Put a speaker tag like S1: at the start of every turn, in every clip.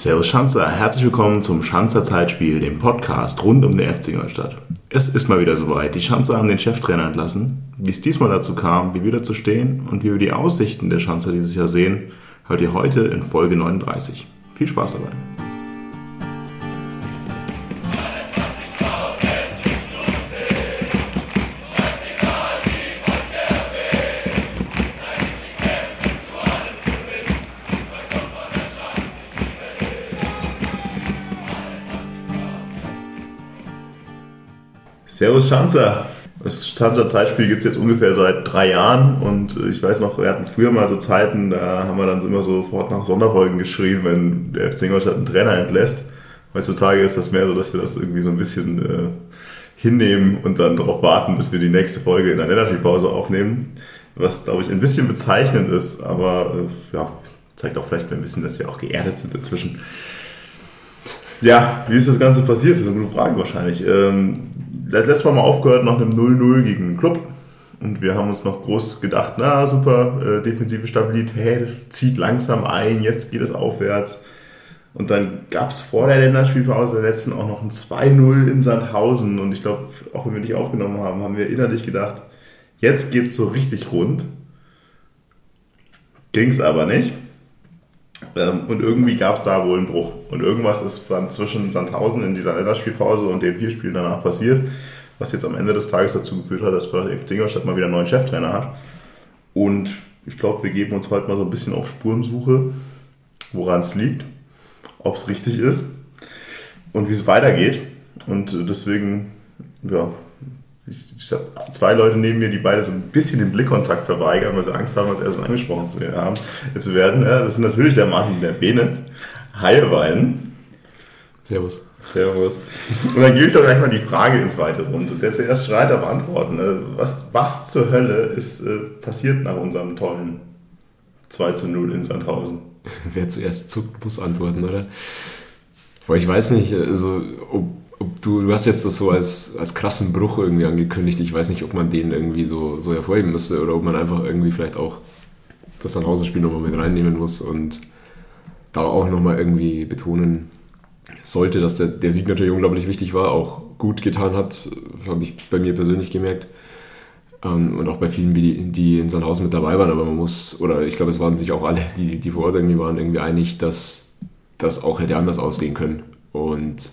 S1: Servus Schanzer, herzlich willkommen zum Schanzer Zeitspiel, dem Podcast rund um den FC Ingolstadt. Es ist mal wieder soweit. Die Schanzer haben den Cheftrainer entlassen. Wie es diesmal dazu kam, wie wir dazu stehen und wie wir die Aussichten der Schanzer dieses Jahr sehen, hört ihr heute in Folge 39. Viel Spaß dabei. Servus Schanzer. Das Schanzer Zeitspiel gibt es jetzt ungefähr seit drei Jahren und ich weiß noch, wir hatten früher mal so Zeiten, da haben wir dann immer sofort nach Sonderfolgen geschrien, wenn der FC Ingolstadt einen Trainer entlässt. Heutzutage ist das mehr so, dass wir das irgendwie so ein bisschen äh, hinnehmen und dann darauf warten, bis wir die nächste Folge in der Länderspielpause aufnehmen. Was, glaube ich, ein bisschen bezeichnend ist, aber äh, ja, zeigt auch vielleicht ein bisschen, dass wir auch geerdet sind inzwischen. Ja, wie ist das Ganze passiert? Das ist eine gute Frage wahrscheinlich. Ähm, das letzte Mal mal aufgehört nach einem 0-0 gegen einen Club. Und wir haben uns noch groß gedacht, na super, äh, defensive Stabilität, zieht langsam ein, jetzt geht es aufwärts. Und dann gab es vor der Länderspielpause der letzten auch noch ein 2-0 in Sandhausen. Und ich glaube, auch wenn wir nicht aufgenommen haben, haben wir innerlich gedacht, jetzt geht es so richtig rund. Ging es aber nicht. Ähm, und irgendwie gab es da wohl einen Bruch. Und irgendwas ist dann zwischen Sandhausen in dieser Länderspielpause und den vier Spielen danach passiert, was jetzt am Ende des Tages dazu geführt hat, dass der Ingolstadt mal wieder einen neuen Cheftrainer hat. Und ich glaube, wir geben uns heute mal so ein bisschen auf Spurensuche, woran es liegt, ob es richtig ist und wie es weitergeht. Und deswegen ja, ich habe zwei Leute neben mir, die beide so ein bisschen den Blickkontakt verweigern, weil sie Angst haben, als erstes angesprochen zu werden. Zu werden. Das ist natürlich der Martin der Bene. Beiden.
S2: Servus.
S1: Servus. Und dann gebe ich doch gleich mal die Frage ins Weite rund. Und der zuerst Streiter beantworten. Was, was zur Hölle ist äh, passiert nach unserem tollen 2 zu 0 in Sandhausen?
S2: Wer zuerst zuckt, muss antworten, oder? Aber ich weiß nicht, also, ob du, du hast jetzt das so als, als krassen Bruch irgendwie angekündigt. Ich weiß nicht, ob man den irgendwie so, so hervorheben müsste oder ob man einfach irgendwie vielleicht auch das Sandhausen-Spiel nochmal mit reinnehmen muss und da auch nochmal irgendwie betonen sollte, dass der, der Sieg natürlich unglaublich wichtig war, auch gut getan hat, habe ich bei mir persönlich gemerkt. Ähm, und auch bei vielen, die, die in Sandhausen mit dabei waren, aber man muss, oder ich glaube, es waren sich auch alle, die, die vor Ort irgendwie waren, irgendwie einig, dass das auch hätte anders ausgehen können. Und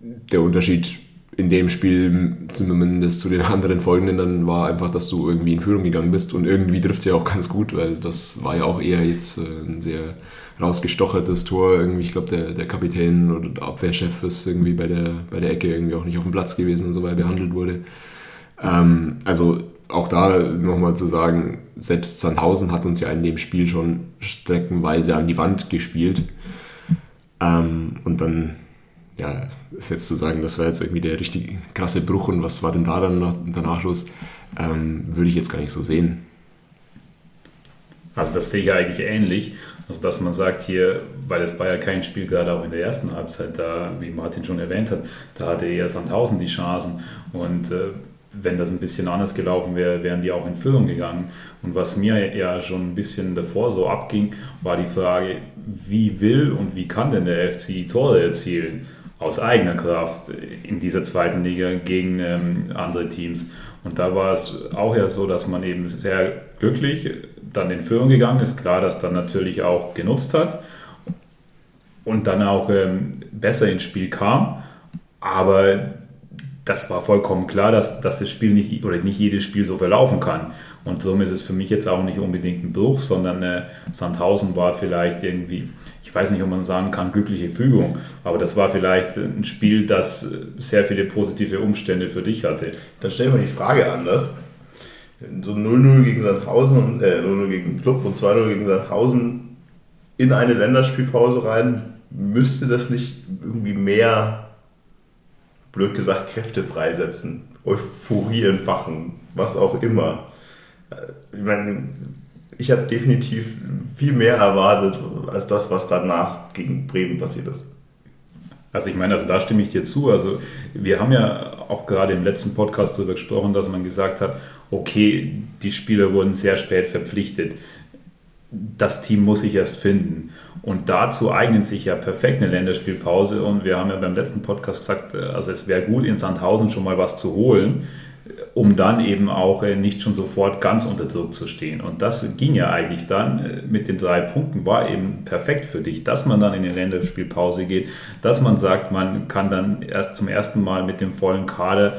S2: der Unterschied in dem Spiel, zumindest zu den anderen folgenden, dann war einfach, dass du irgendwie in Führung gegangen bist und irgendwie trifft es ja auch ganz gut, weil das war ja auch eher jetzt äh, ein sehr rausgestochertes Tor. Irgendwie, ich glaube, der, der Kapitän oder der Abwehrchef ist irgendwie bei der, bei der Ecke irgendwie auch nicht auf dem Platz gewesen und so, weil behandelt wurde. Ähm, also auch da nochmal zu sagen, selbst Sandhausen hat uns ja in dem Spiel schon streckenweise an die Wand gespielt. Ähm, und dann ja, jetzt zu sagen, das war jetzt irgendwie der richtig krasse Bruch und was war denn da dann danach los, ähm, würde ich jetzt gar nicht so sehen.
S3: Also das sehe ich eigentlich ähnlich. Also dass man sagt hier, weil es war ja kein Spiel gerade auch in der ersten Halbzeit, da, wie Martin schon erwähnt hat, da hatte eher Sandhausen die Chancen und äh, wenn das ein bisschen anders gelaufen wäre, wären die auch in Führung gegangen. Und was mir ja schon ein bisschen davor so abging, war die Frage, wie will und wie kann denn der FC Tore erzielen? Aus eigener Kraft in dieser zweiten Liga gegen ähm, andere Teams. Und da war es auch ja so, dass man eben sehr glücklich dann in Führung gegangen ist. Klar, dass dann natürlich auch genutzt hat und dann auch ähm, besser ins Spiel kam. Aber das war vollkommen klar, dass, dass das Spiel nicht oder nicht jedes Spiel so verlaufen kann. Und somit ist es für mich jetzt auch nicht unbedingt ein Bruch, sondern äh, Sandhausen war vielleicht irgendwie ich weiß nicht, ob man sagen kann, glückliche Fügung, aber das war vielleicht ein Spiel, das sehr viele positive Umstände für dich hatte.
S1: Dann stellen wir die Frage anders. So 0-0 gegen Sandhausen und äh, 0-0 gegen Club und 2-0 gegen Sandhausen in eine Länderspielpause rein, müsste das nicht irgendwie mehr, blöd gesagt, Kräfte freisetzen, Euphorie entfachen, was auch immer. ich meine, ich habe definitiv viel mehr erwartet als das, was danach gegen Bremen passiert ist.
S3: Also ich meine, also da stimme ich dir zu. Also wir haben ja auch gerade im letzten Podcast darüber gesprochen, dass man gesagt hat, okay, die Spieler wurden sehr spät verpflichtet. Das Team muss sich erst finden. Und dazu eignet sich ja perfekt eine Länderspielpause. Und wir haben ja beim letzten Podcast gesagt, also es wäre gut, in Sandhausen schon mal was zu holen um dann eben auch äh, nicht schon sofort ganz unter Druck zu stehen. Und das ging ja eigentlich dann äh, mit den drei Punkten, war eben perfekt für dich, dass man dann in die Länderspielpause geht, dass man sagt, man kann dann erst zum ersten Mal mit dem vollen Kader,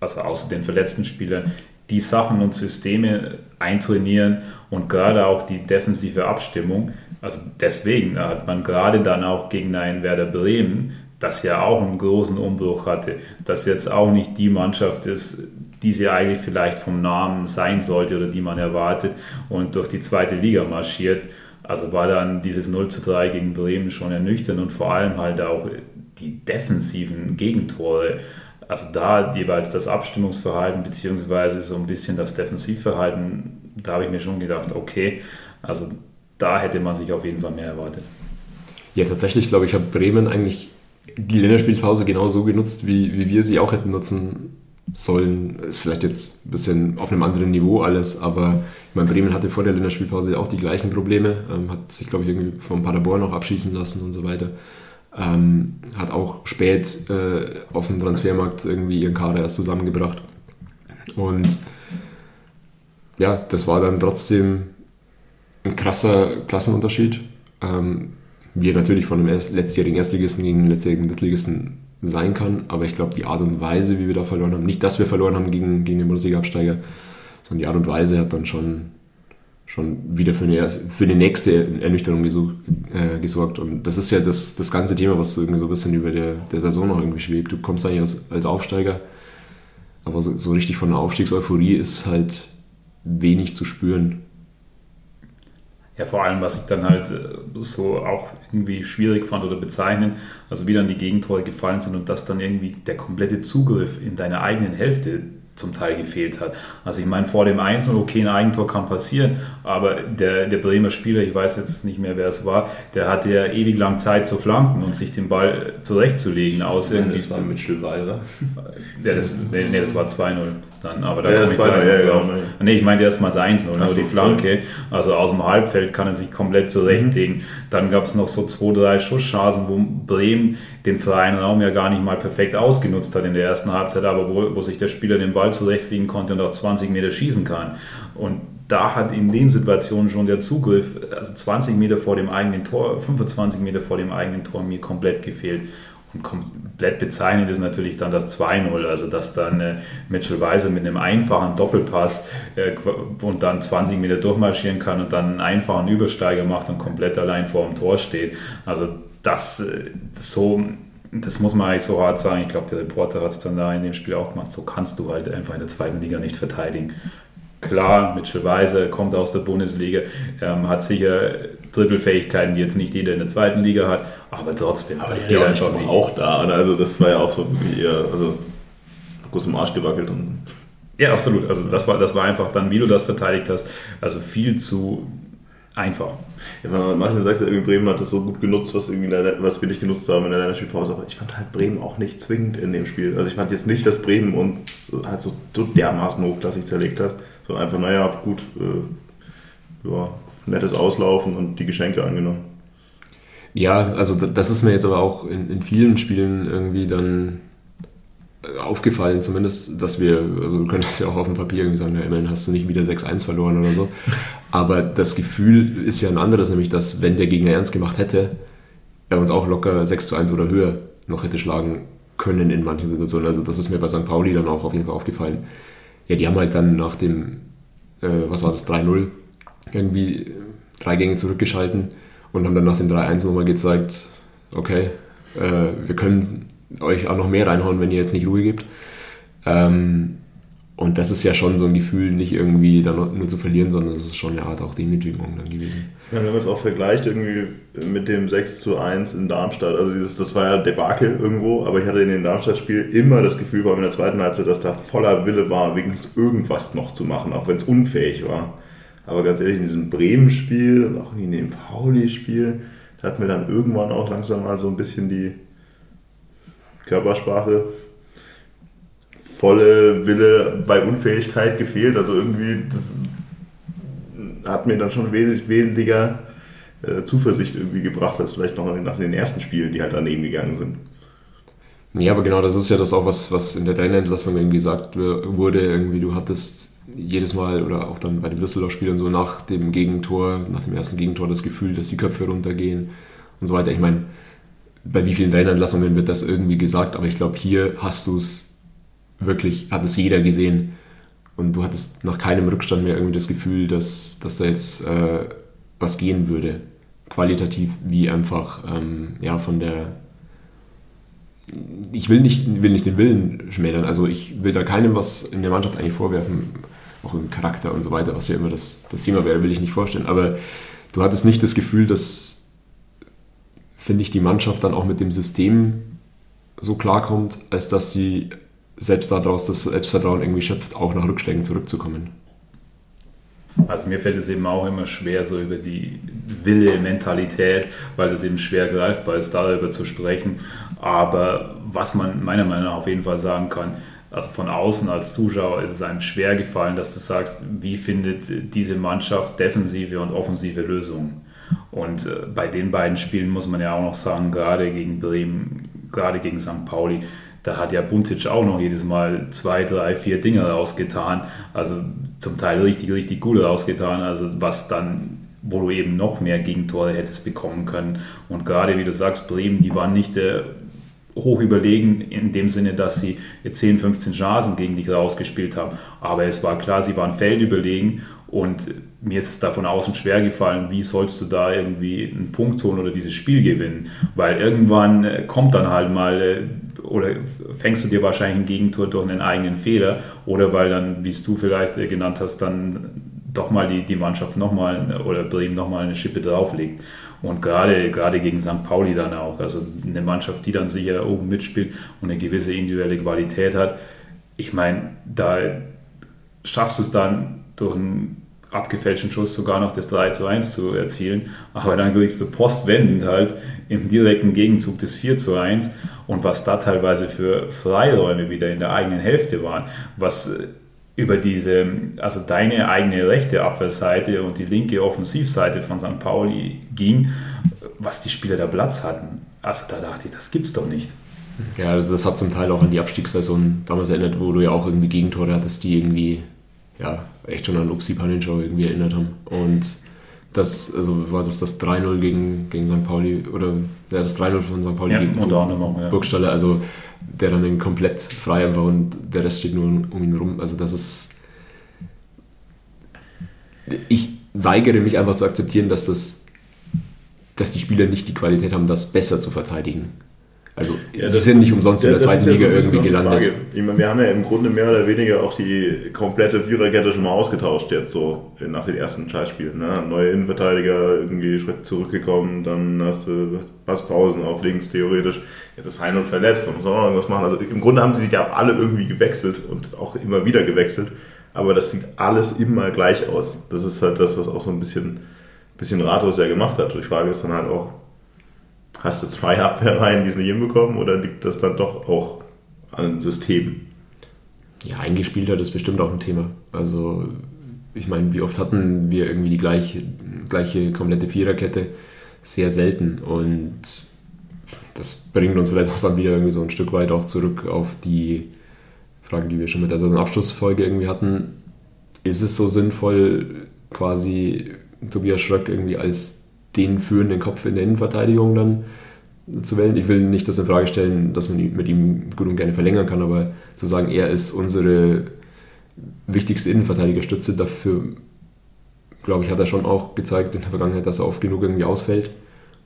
S3: also außer den verletzten Spielern, die Sachen und Systeme eintrainieren und gerade auch die defensive Abstimmung. Also deswegen hat man gerade dann auch gegen einen Werder Bremen, das ja auch einen großen Umbruch hatte, das jetzt auch nicht die Mannschaft ist, die sie eigentlich vielleicht vom Namen sein sollte oder die man erwartet und durch die zweite Liga marschiert. Also war dann dieses 0 zu 3 gegen Bremen schon ernüchternd und vor allem halt auch die defensiven Gegentore. Also da jeweils das Abstimmungsverhalten beziehungsweise so ein bisschen das Defensivverhalten, da habe ich mir schon gedacht, okay, also da hätte man sich auf jeden Fall mehr erwartet.
S2: Ja, tatsächlich glaube ich, hat Bremen eigentlich die Länderspielpause genau so genutzt, wie, wie wir sie auch hätten nutzen sollen. Ist vielleicht jetzt ein bisschen auf einem anderen Niveau alles, aber ich meine, Bremen hatte vor der Länderspielpause auch die gleichen Probleme, ähm, hat sich, glaube ich, irgendwie vom Paderborn noch abschießen lassen und so weiter. Ähm, hat auch spät äh, auf dem Transfermarkt irgendwie ihren Kader erst zusammengebracht. Und ja, das war dann trotzdem ein krasser Klassenunterschied. Ähm, wir natürlich von dem letztjährigen Erstligisten gegen den letztjährigen Drittligisten sein kann. Aber ich glaube, die Art und Weise, wie wir da verloren haben, nicht, dass wir verloren haben gegen, gegen den Bundesliga-Absteiger, sondern die Art und Weise hat dann schon, schon wieder für eine, für eine nächste Ernüchterung gesucht, äh, gesorgt. Und das ist ja das, das ganze Thema, was so irgendwie so ein bisschen über der, der Saison noch irgendwie schwebt. Du kommst eigentlich als, als Aufsteiger, aber so, so richtig von der Aufstiegseuphorie ist halt wenig zu spüren.
S3: Ja, vor allem, was ich dann halt äh, so auch irgendwie schwierig fand oder bezeichnen, also wie dann die Gegentore gefallen sind und dass dann irgendwie der komplette Zugriff in deiner eigenen Hälfte zum Teil gefehlt hat. Also ich meine, vor dem 1 okay, ein Eigentor kann passieren, aber der, der Bremer Spieler, ich weiß jetzt nicht mehr, wer es war, der hatte ja ewig lang Zeit zu flanken und sich den Ball zurechtzulegen. Aus
S1: ja, das war Mitchell Weiser.
S3: Ja, das, nee, nee, das war 2-0 dann, aber da
S1: ja, das war ja, ja, drauf. Ja,
S3: nee, ich meinte erst mal 1-0, nur so, die Flanke, also aus dem Halbfeld kann er sich komplett zurechtlegen. Mhm. Dann gab es noch so zwei, drei Schusschancen, wo Bremen den freien Raum ja gar nicht mal perfekt ausgenutzt hat in der ersten Halbzeit, aber wo, wo sich der Spieler den Ball zurechtlegen konnte und auch 20 Meter schießen kann. Und da hat in den Situationen schon der Zugriff, also 20 Meter vor dem eigenen Tor, 25 Meter vor dem eigenen Tor mir komplett gefehlt. Und komplett bezeichnend ist natürlich dann das 2-0, also dass dann äh, Mitchell Weiser mit einem einfachen Doppelpass äh, und dann 20 Meter durchmarschieren kann und dann einen einfachen Übersteiger macht und komplett allein vor dem Tor steht. Also das, äh, so, das muss man eigentlich so hart sagen. Ich glaube, der Reporter hat es dann da in dem Spiel auch gemacht. So kannst du halt einfach in der zweiten Liga nicht verteidigen. Klar, Mitchell Weiser kommt aus der Bundesliga, ähm, hat sicher Dribbelfähigkeiten, die jetzt nicht jeder in der zweiten Liga hat, aber trotzdem,
S1: aber das geht einfach nicht. auch da. Also das war ja auch so wie eher, also groß im Arsch gewackelt und
S3: ja, absolut. Also das war, das war einfach dann, wie du das verteidigt hast, also viel zu einfach.
S1: Ja, manchmal sagst du, irgendwie Bremen hat das so gut genutzt, was, irgendwie was wir nicht genutzt haben in der Länderspielpause. Aber ich fand halt Bremen auch nicht zwingend in dem Spiel. Also ich fand jetzt nicht, dass Bremen uns halt so dermaßen hochklassig zerlegt hat. So einfach, naja, gut, äh, ja, nettes Auslaufen und die Geschenke angenommen.
S2: Ja, also das ist mir jetzt aber auch in, in vielen Spielen irgendwie dann aufgefallen, zumindest, dass wir, also du könntest ja auch auf dem Papier irgendwie sagen, ja, immerhin hast du nicht wieder 6-1 verloren oder so. Aber das Gefühl ist ja ein anderes, nämlich, dass wenn der Gegner ernst gemacht hätte, er uns auch locker 6 1 oder höher noch hätte schlagen können in manchen Situationen. Also das ist mir bei St. Pauli dann auch auf jeden Fall aufgefallen. Ja, die haben halt dann nach dem, äh, was war das, 3-0, irgendwie drei Gänge zurückgeschalten und haben dann nach dem 3-1 nochmal gezeigt, okay, äh, wir können euch auch noch mehr reinhauen, wenn ihr jetzt nicht Ruhe gibt. Ähm, Und das ist ja schon so ein Gefühl, nicht irgendwie dann nur zu verlieren, sondern es ist schon eine Art auch Demütigung dann gewesen.
S1: Ja, wenn man es auch vergleicht irgendwie mit dem 6 zu 1 in Darmstadt, also dieses, das war ja Debakel irgendwo, aber ich hatte in dem Darmstadt-Spiel immer das Gefühl, vor allem in der zweiten Halbzeit, dass da voller Wille war, wenigstens irgendwas noch zu machen, auch wenn es unfähig war. Aber ganz ehrlich, in diesem Bremen-Spiel und auch in dem Pauli-Spiel, da hat mir dann irgendwann auch langsam mal so ein bisschen die Körpersprache volle Wille bei Unfähigkeit gefehlt. Also irgendwie, das hat mir dann schon wesentlich weniger äh, Zuversicht irgendwie gebracht, als vielleicht noch nach den ersten Spielen, die halt daneben gegangen sind.
S2: Ja, aber genau das ist ja das auch, was, was in der Trainerentlassung irgendwie gesagt wurde. Irgendwie, du hattest jedes Mal oder auch dann bei den Düsseldorf-Spielern so nach dem Gegentor, nach dem ersten Gegentor das Gefühl, dass die Köpfe runtergehen und so weiter. Ich meine, bei wie vielen Trainerentlassungen wird das irgendwie gesagt, aber ich glaube, hier hast du es wirklich, hat es jeder gesehen. Und du hattest nach keinem Rückstand mehr irgendwie das Gefühl, dass, dass da jetzt äh, was gehen würde. Qualitativ wie einfach ähm, ja, von der. Ich will nicht, will nicht den Willen schmälern. Also ich will da keinem was in der Mannschaft eigentlich vorwerfen, auch im Charakter und so weiter, was ja immer das, das Thema wäre, will ich nicht vorstellen. Aber du hattest nicht das Gefühl, dass, finde ich, die Mannschaft dann auch mit dem System so klarkommt, als dass sie selbst daraus das Selbstvertrauen irgendwie schöpft, auch nach Rückschlägen zurückzukommen.
S3: Also mir fällt es eben auch immer schwer, so über die Wille, Mentalität, weil das eben schwer greifbar ist, darüber zu sprechen. Aber was man meiner Meinung nach auf jeden Fall sagen kann, also von außen als Zuschauer ist es einem schwer gefallen, dass du sagst, wie findet diese Mannschaft defensive und offensive Lösungen. Und äh, bei den beiden Spielen muss man ja auch noch sagen, gerade gegen Bremen, gerade gegen St. Pauli, da hat ja Buntic auch noch jedes Mal zwei, drei, vier Dinge rausgetan. Also zum Teil richtig, richtig gut rausgetan. Also was dann, wo du eben noch mehr Gegentore hättest bekommen können. Und gerade wie du sagst, Bremen, die waren nicht äh, hoch überlegen in dem Sinne, dass sie 10, 15 Chancen gegen dich rausgespielt haben. Aber es war klar, sie waren feldüberlegen und mir ist es da von außen schwer gefallen, wie sollst du da irgendwie einen Punkt holen oder dieses Spiel gewinnen? Weil irgendwann äh, kommt dann halt mal äh, oder fängst du dir wahrscheinlich ein Gegentor durch einen eigenen Fehler oder weil dann, wie es du vielleicht äh, genannt hast, dann doch mal die, die Mannschaft nochmal oder Bremen nochmal eine Schippe drauflegt. Und gerade, gerade gegen St. Pauli dann auch, also eine Mannschaft, die dann sicher oben mitspielt und eine gewisse individuelle Qualität hat. Ich meine, da schaffst du es dann durch einen abgefälschten Schuss sogar noch das 3 zu 1 zu erzielen. Aber dann kriegst du postwendend halt im direkten Gegenzug das 4 zu 1 und was da teilweise für Freiräume wieder in der eigenen Hälfte waren, was äh, über diese, also deine eigene rechte Abwehrseite und die linke Offensivseite von St. Pauli ging, was die Spieler da Platz hatten. Also da dachte ich, das gibt's doch nicht.
S2: Ja, also das hat zum Teil auch an die Abstiegssaison damals erinnert, wo du ja auch irgendwie Gegentore hattest, die irgendwie ja, echt schon an Upsi Paninschau irgendwie erinnert haben. Und das, also war das das 3-0 gegen, gegen St. Pauli oder ja, das 3-0 von St. Pauli
S3: ja,
S2: gegen
S3: auch, ja.
S2: Burgstaller, also der dann komplett frei einfach und der Rest steht nur um ihn rum. Also das ist. Ich weigere mich einfach zu akzeptieren, dass das dass die Spieler nicht die Qualität haben, das besser zu verteidigen. Also ja, sie sind nicht umsonst ja, in der zweiten Liga ja so irgendwie gelandet.
S1: Ich meine, wir haben ja im Grunde mehr oder weniger auch die komplette Viererkette schon mal ausgetauscht jetzt so nach den ersten Scheißspielen. Ne? Neue Innenverteidiger irgendwie Schritt zurückgekommen, dann hast du Passpausen auf links theoretisch. Jetzt ist Heinrich verletzt und muss auch noch irgendwas machen. Also im Grunde haben sie sich ja auch alle irgendwie gewechselt und auch immer wieder gewechselt. Aber das sieht alles immer gleich aus. Das ist halt das, was auch so ein bisschen, bisschen ratlos ja gemacht hat. Die Frage ist dann halt auch, Hast du zwei Abwehrreihen, die es nicht hinbekommen, oder liegt das dann doch auch an Systemen?
S2: Ja, eingespielt hat ist bestimmt auch ein Thema. Also, ich meine, wie oft hatten wir irgendwie die gleiche, gleiche komplette Viererkette? Sehr selten. Und das bringt uns vielleicht auch dann wieder irgendwie so ein Stück weit auch zurück auf die Frage, die wir schon mit der Abschlussfolge irgendwie hatten. Ist es so sinnvoll, quasi Tobias Schröck irgendwie als den führenden Kopf in der Innenverteidigung dann zu wählen. Ich will nicht das in Frage stellen, dass man mit ihm gut und gerne verlängern kann, aber zu sagen, er ist unsere wichtigste Innenverteidigerstütze, dafür glaube ich, hat er schon auch gezeigt in der Vergangenheit, dass er oft genug irgendwie ausfällt.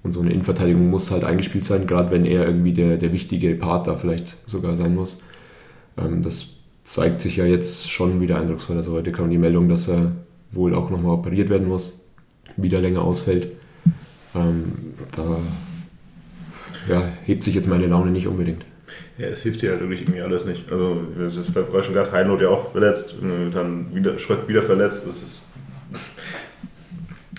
S2: Und so eine Innenverteidigung muss halt eingespielt sein, gerade wenn er irgendwie der, der wichtige Part da vielleicht sogar sein muss. Ähm, das zeigt sich ja jetzt schon wieder eindrucksvoll. Also heute kam die Meldung, dass er wohl auch nochmal operiert werden muss, wieder länger ausfällt. Ähm, da ja, hebt sich jetzt meine Laune nicht unbedingt.
S1: Ja, es hilft dir halt wirklich irgendwie alles nicht. Also, das ist bei schon gerade Heinrich ja auch verletzt, dann wieder Schröck wieder verletzt. Das ist,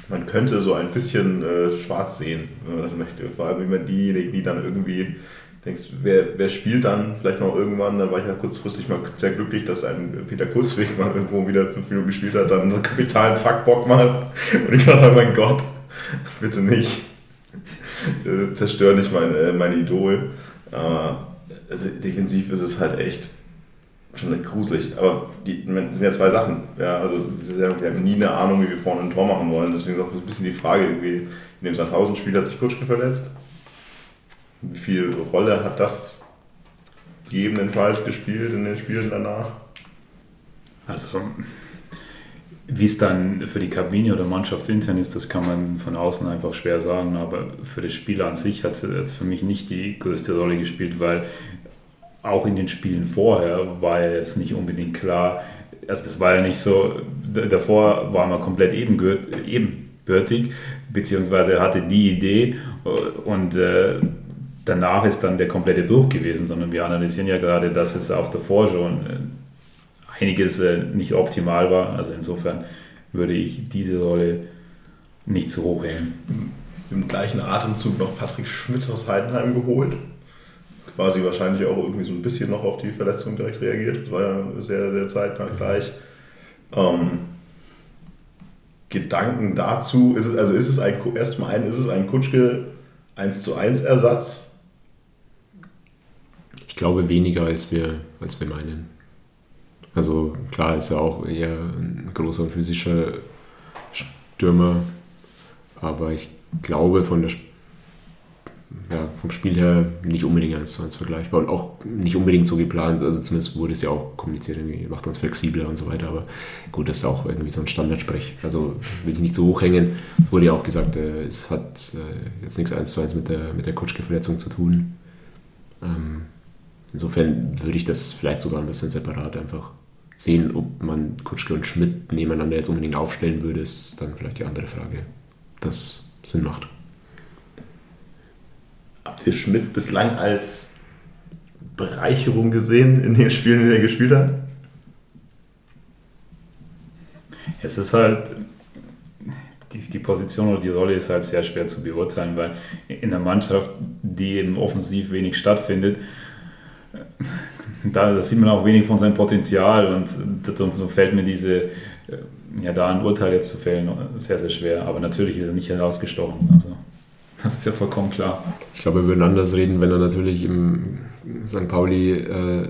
S1: man könnte so ein bisschen äh, schwarz sehen, wenn man das möchte. Vor allem immer diejenigen, die dann irgendwie denkst, wer, wer spielt dann vielleicht noch irgendwann? Dann war ich ja kurzfristig mal sehr glücklich, dass ein Peter Kussweg mal irgendwo wieder fünf Minuten gespielt hat, dann einen kapitalen Fuckbock macht. Und ich dachte, mein Gott, bitte nicht. Äh, zerstör nicht mein, äh, mein Idol. Aber also defensiv ist es halt echt schon gruselig. Aber die sind ja zwei Sachen. Ja, also wir haben nie eine Ahnung, wie wir vorne ein Tor machen wollen. Deswegen ist auch ein bisschen die Frage, irgendwie, in dem Sandhausen-Spiel hat sich Kutschke verletzt. Wie viel Rolle hat das gegebenenfalls gespielt in den Spielen danach?
S3: Also, wie es dann für die Kabine oder mannschaftsintern ist, das kann man von außen einfach schwer sagen. Aber für das Spiel an sich hat es für mich nicht die größte Rolle gespielt, weil auch in den Spielen vorher war ja jetzt nicht unbedingt klar, also das war ja nicht so, davor war man komplett ebenbürtig, beziehungsweise hatte die Idee und äh, danach ist dann der komplette Bruch gewesen, sondern wir analysieren ja gerade, dass es auch davor schon äh, einiges äh, nicht optimal war. Also insofern würde ich diese Rolle nicht zu hoch hängen.
S1: Im gleichen Atemzug noch Patrick Schmidt aus Heidenheim geholt quasi wahrscheinlich auch irgendwie so ein bisschen noch auf die Verletzung direkt reagiert. Das war ja sehr, sehr zeitnah gleich. Ähm, Gedanken dazu, ist es, also ist es ein, erstmal ein, ist es ein Kutschke 1 zu 1 Ersatz?
S2: Ich glaube weniger, als wir, als wir meinen. Also klar ist er auch eher ein großer und physischer Stürmer, aber ich glaube von der ja, vom Spiel her nicht unbedingt eins zu eins vergleichbar und auch nicht unbedingt so geplant. Also zumindest wurde es ja auch kommuniziert, irgendwie macht uns flexibler und so weiter. Aber gut, das ist auch irgendwie so ein Standardsprech. Also will ich nicht so hochhängen. Wurde ja auch gesagt, äh, es hat äh, jetzt nichts eins zu eins mit der, mit der Kutschke-Verletzung zu tun. Ähm, insofern würde ich das vielleicht sogar ein bisschen separat einfach sehen, ob man Kutschke und Schmidt nebeneinander jetzt unbedingt aufstellen würde, ist dann vielleicht die andere Frage, das Sinn macht.
S1: Habt ihr Schmidt bislang als Bereicherung gesehen in den Spielen, die er gespielt hat?
S3: Es ist halt, die, die Position oder die Rolle ist halt sehr schwer zu beurteilen, weil in einer Mannschaft, die eben offensiv wenig stattfindet, da, da sieht man auch wenig von seinem Potenzial und so fällt mir diese, ja, da ein Urteil jetzt zu fällen, sehr, sehr schwer. Aber natürlich ist er nicht herausgestochen. Also. Das ist ja vollkommen klar.
S2: Ich glaube, wir würden anders reden, wenn er natürlich im St. Pauli äh,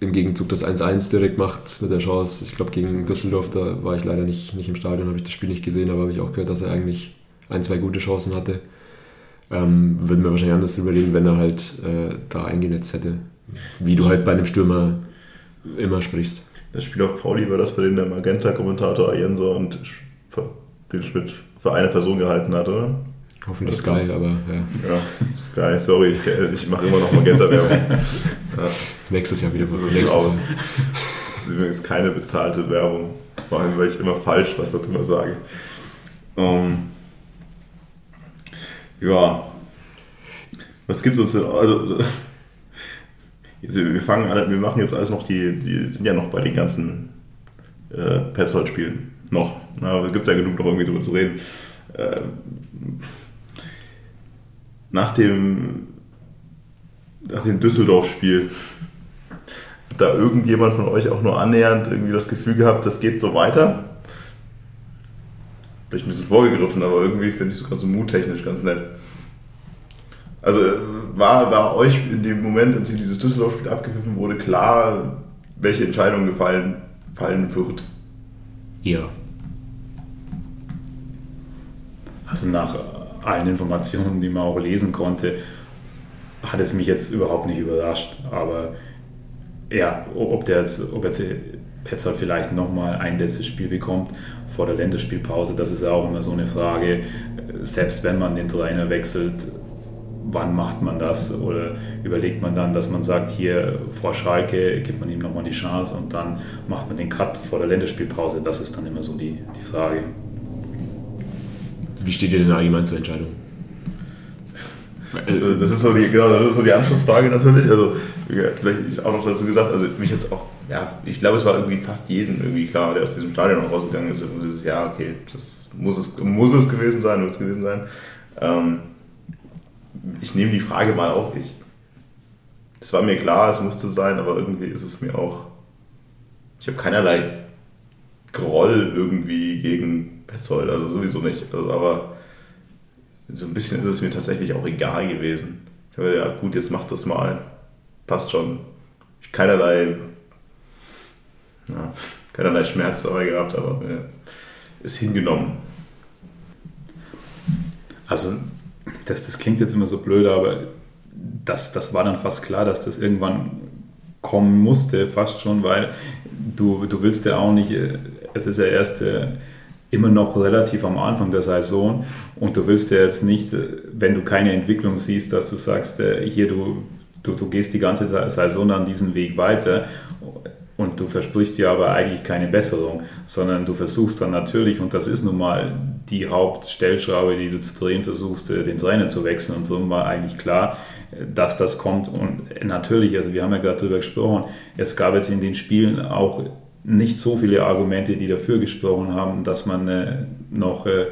S2: im Gegenzug das 1-1 direkt macht mit der Chance. Ich glaube, gegen Düsseldorf, da war ich leider nicht, nicht im Stadion, habe ich das Spiel nicht gesehen, aber habe ich auch gehört, dass er eigentlich ein, zwei gute Chancen hatte. Ähm, würden wir wahrscheinlich anders drüber reden, wenn er halt äh, da eingenetzt hätte. Wie du halt bei einem Stürmer immer sprichst.
S1: Das Spiel auf Pauli war das, bei dem der Magenta-Kommentator Ayensa und den Schmidt für eine Person gehalten hat, oder?
S2: Hoffentlich Sky, aber ja.
S1: Ja, Sky, sorry, ich, ich mache immer noch Magenta-Werbung.
S2: Ja. Nächstes Jahr wieder.
S1: Das ist es aus. Das ist übrigens keine bezahlte Werbung. Vor allem, weil ich immer falsch was darüber sage. Um, ähm, ja. Was gibt uns denn? Also, wir fangen an, wir machen jetzt alles noch die, die sind ja noch bei den ganzen äh, Petzold-Spielen. Noch. Na, gibt es ja genug noch irgendwie drüber zu reden. Äh, nach dem, nach dem Düsseldorf-Spiel hat da irgendjemand von euch auch nur annähernd irgendwie das Gefühl gehabt, das geht so weiter? Vielleicht ein bisschen vorgegriffen, aber irgendwie finde ich es gerade so muttechnisch ganz nett. Also war, war euch in dem Moment, als dieses Düsseldorf-Spiel abgepfiffen wurde, klar, welche Entscheidung gefallen fallen wird?
S2: Ja.
S3: Also nach allen Informationen, die man auch lesen konnte, hat es mich jetzt überhaupt nicht überrascht. Aber ja, ob der jetzt, ob jetzt Petzold vielleicht nochmal ein letztes Spiel bekommt vor der Länderspielpause, das ist auch immer so eine Frage. Selbst wenn man den Trainer wechselt, wann macht man das? Oder überlegt man dann, dass man sagt, hier vor Schalke gibt man ihm nochmal die Chance und dann macht man den Cut vor der Länderspielpause? Das ist dann immer so die, die Frage.
S2: Wie steht ihr denn allgemein zur Entscheidung?
S1: Also, das ist so die, genau, das ist so die Anschlussfrage natürlich. Also, vielleicht auch noch dazu gesagt, also mich jetzt auch, ja, ich glaube, es war irgendwie fast jedem irgendwie klar, der aus diesem Stadion noch rausgegangen ist, und dieses, ja, okay, das muss es, muss es gewesen sein, wird es gewesen sein. Ähm, ich nehme die Frage mal auf. Ich, es war mir klar, es musste sein, aber irgendwie ist es mir auch, ich habe keinerlei Groll irgendwie gegen Petzold, also sowieso nicht, also, aber so ein bisschen ist es mir tatsächlich auch egal gewesen. Ich habe ja gut, jetzt mach das mal. Passt schon. Ich keinerlei, ja, keinerlei Schmerz dabei gehabt, aber ja, ist hingenommen.
S3: Also, das, das klingt jetzt immer so blöd, aber das, das war dann fast klar, dass das irgendwann kommen musste, fast schon, weil du, du willst ja auch nicht, äh, es ist ja erst äh, immer noch relativ am Anfang der Saison und du willst ja jetzt nicht, äh, wenn du keine Entwicklung siehst, dass du sagst, hier du, du, du gehst die ganze Saison dann diesen Weg weiter und du versprichst dir aber eigentlich keine Besserung, sondern du versuchst dann natürlich, und das ist nun mal die Hauptstellschraube, die du zu drehen versuchst, äh, den Trainer zu wechseln. Und darum war eigentlich klar, dass das kommt. Und natürlich, also wir haben ja gerade darüber gesprochen, es gab jetzt in den Spielen auch nicht so viele Argumente, die dafür gesprochen haben, dass man äh, noch äh,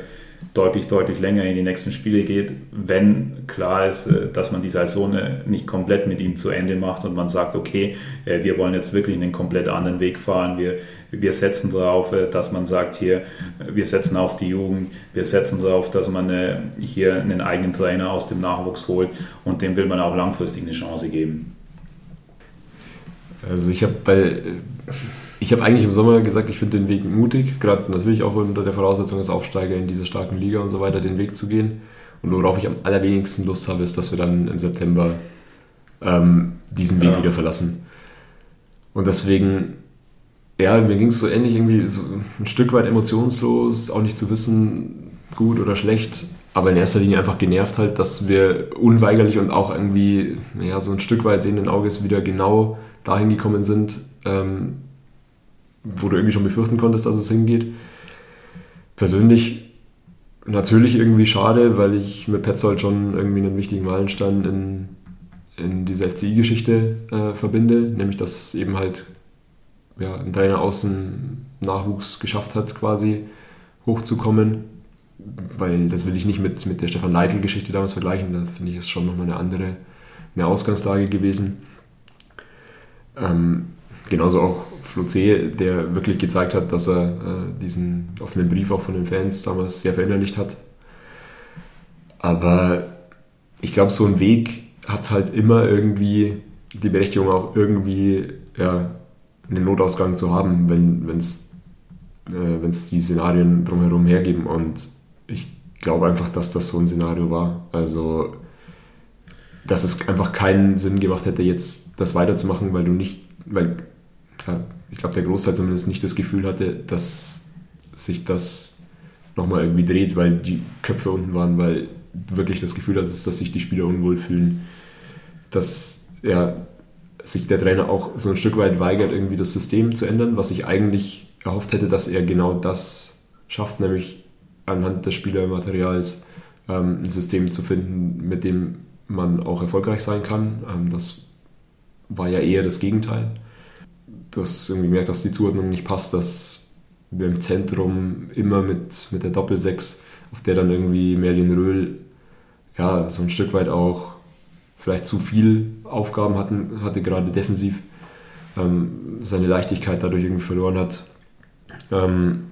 S3: deutlich, deutlich länger in die nächsten Spiele geht, wenn klar ist, äh, dass man die Saison nicht komplett mit ihm zu Ende macht und man sagt, okay, äh, wir wollen jetzt wirklich einen komplett anderen Weg fahren, wir, wir setzen darauf, äh, dass man sagt, hier, wir setzen auf die Jugend, wir setzen darauf, dass man hier einen eigenen Trainer aus dem Nachwuchs holt und dem will man auch langfristig eine Chance geben.
S2: Also ich habe bei ich habe eigentlich im Sommer gesagt, ich finde den Weg mutig, gerade natürlich auch unter der Voraussetzung als Aufsteiger in dieser starken Liga und so weiter, den Weg zu gehen. Und worauf ich am allerwenigsten Lust habe, ist, dass wir dann im September ähm, diesen Weg ja. wieder verlassen. Und deswegen, ja, mir ging es so ähnlich irgendwie so ein Stück weit emotionslos, auch nicht zu wissen, gut oder schlecht, aber in erster Linie einfach genervt halt, dass wir unweigerlich und auch irgendwie, ja, so ein Stück weit sehenden Auges wieder genau dahin gekommen sind, ähm, wo du irgendwie schon befürchten konntest, dass es hingeht. Persönlich natürlich irgendwie schade, weil ich mit Petzold schon irgendwie einen wichtigen Meilenstein in, in dieser FCI-Geschichte äh, verbinde, nämlich dass eben halt ja, ein Trainer außen Nachwuchs geschafft hat, quasi hochzukommen. Weil das will ich nicht mit, mit der Stefan Leitl-Geschichte damals vergleichen, da finde ich es schon nochmal eine andere eine Ausgangslage gewesen. Ähm, genauso auch Flo C., der wirklich gezeigt hat, dass er äh, diesen offenen Brief auch von den Fans damals sehr verinnerlicht hat. Aber ich glaube, so ein Weg hat halt immer irgendwie die Berechtigung, auch irgendwie ja, einen Notausgang zu haben, wenn es äh, die Szenarien drumherum hergeben. Und ich glaube einfach, dass das so ein Szenario war. Also, dass es einfach keinen Sinn gemacht hätte, jetzt das weiterzumachen, weil du nicht, weil ich glaube, der Großteil zumindest nicht das Gefühl hatte, dass sich das nochmal irgendwie dreht, weil die Köpfe unten waren, weil wirklich das Gefühl hattest, dass sich die Spieler unwohl fühlen, dass ja, sich der Trainer auch so ein Stück weit weigert, irgendwie das System zu ändern, was ich eigentlich erhofft hätte, dass er genau das schafft, nämlich anhand des Spielermaterials ähm, ein System zu finden, mit dem man auch erfolgreich sein kann. Ähm, das war ja eher das Gegenteil du hast irgendwie gemerkt, dass die Zuordnung nicht passt, dass wir im Zentrum immer mit, mit der Doppelsechs, auf der dann irgendwie Merlin Röhl ja, so ein Stück weit auch vielleicht zu viel Aufgaben hatten, hatte, gerade defensiv, ähm, seine Leichtigkeit dadurch irgendwie verloren hat. Ähm,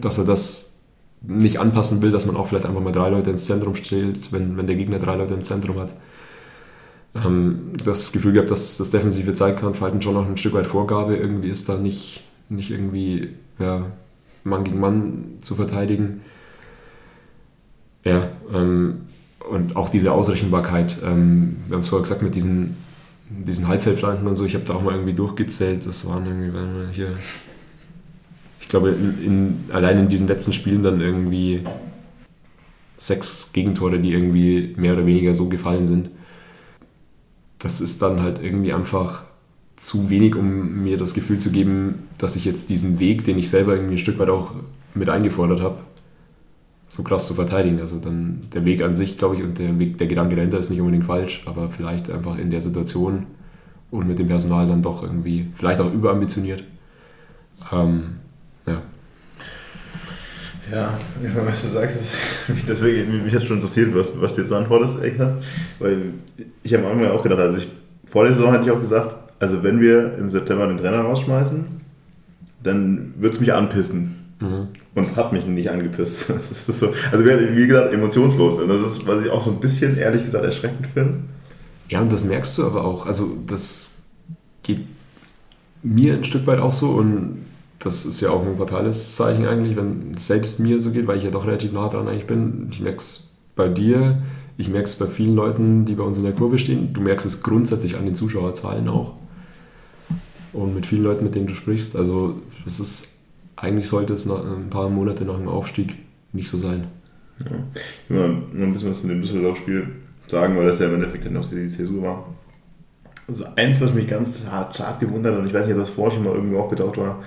S2: dass er das nicht anpassen will, dass man auch vielleicht einfach mal drei Leute ins Zentrum stellt, wenn, wenn der Gegner drei Leute im Zentrum hat ähm, das Gefühl gehabt, dass das defensive Zeitkampfverhalten schon noch ein Stück weit Vorgabe irgendwie ist, da nicht, nicht irgendwie ja, Mann gegen Mann zu verteidigen. Ja, ähm, und auch diese Ausrechenbarkeit. Ähm, wir haben es vorher gesagt, mit diesen, diesen Halbfeldflanken und so, ich habe da auch mal irgendwie durchgezählt, das waren irgendwie, wenn wir hier, ich glaube, in, in, allein in diesen letzten Spielen dann irgendwie sechs Gegentore, die irgendwie mehr oder weniger so gefallen sind. Das ist dann halt irgendwie einfach zu wenig, um mir das Gefühl zu geben, dass ich jetzt diesen Weg, den ich selber irgendwie ein Stück weit auch mit eingefordert habe, so krass zu verteidigen. Also dann der Weg an sich, glaube ich, und der Weg, der Gedanke dahinter ist nicht unbedingt falsch, aber vielleicht einfach in der Situation und mit dem Personal dann doch irgendwie, vielleicht auch überambitioniert. Ähm. Ja,
S1: was du sagst, ist, deswegen mich jetzt schon interessiert, was, was du jetzt antwortest, Eckner. Weil ich habe mir auch gedacht, also ich, vor der Saison hatte ich auch gesagt, also wenn wir im September den Trainer rausschmeißen, dann wird es mich anpissen. Mhm. Und es hat mich nicht angepisst. Das ist so, also wie gesagt, emotionslos. Und das ist, was ich auch so ein bisschen ehrlich gesagt erschreckend finde.
S2: Ja, und das merkst du aber auch. Also das geht mir ein Stück weit auch so und das ist ja auch ein fatales Zeichen eigentlich, wenn es selbst mir so geht, weil ich ja doch relativ nah dran eigentlich bin. Ich merke es bei dir, ich merke es bei vielen Leuten, die bei uns in der Kurve stehen. Du merkst es grundsätzlich an den Zuschauerzahlen auch. Und mit vielen Leuten, mit denen du sprichst. Also es ist eigentlich sollte es nach ein paar Monate nach dem Aufstieg nicht so sein.
S1: Ja. Ich will mal ein bisschen was zu dem Düsseldorf-Spiel sagen, weil das ja im Endeffekt dann auch die Zäsur war. Also eins, was mich ganz hart, hart gewundert hat, und ich weiß nicht, ob das vorher schon mal irgendwo auch gedacht war,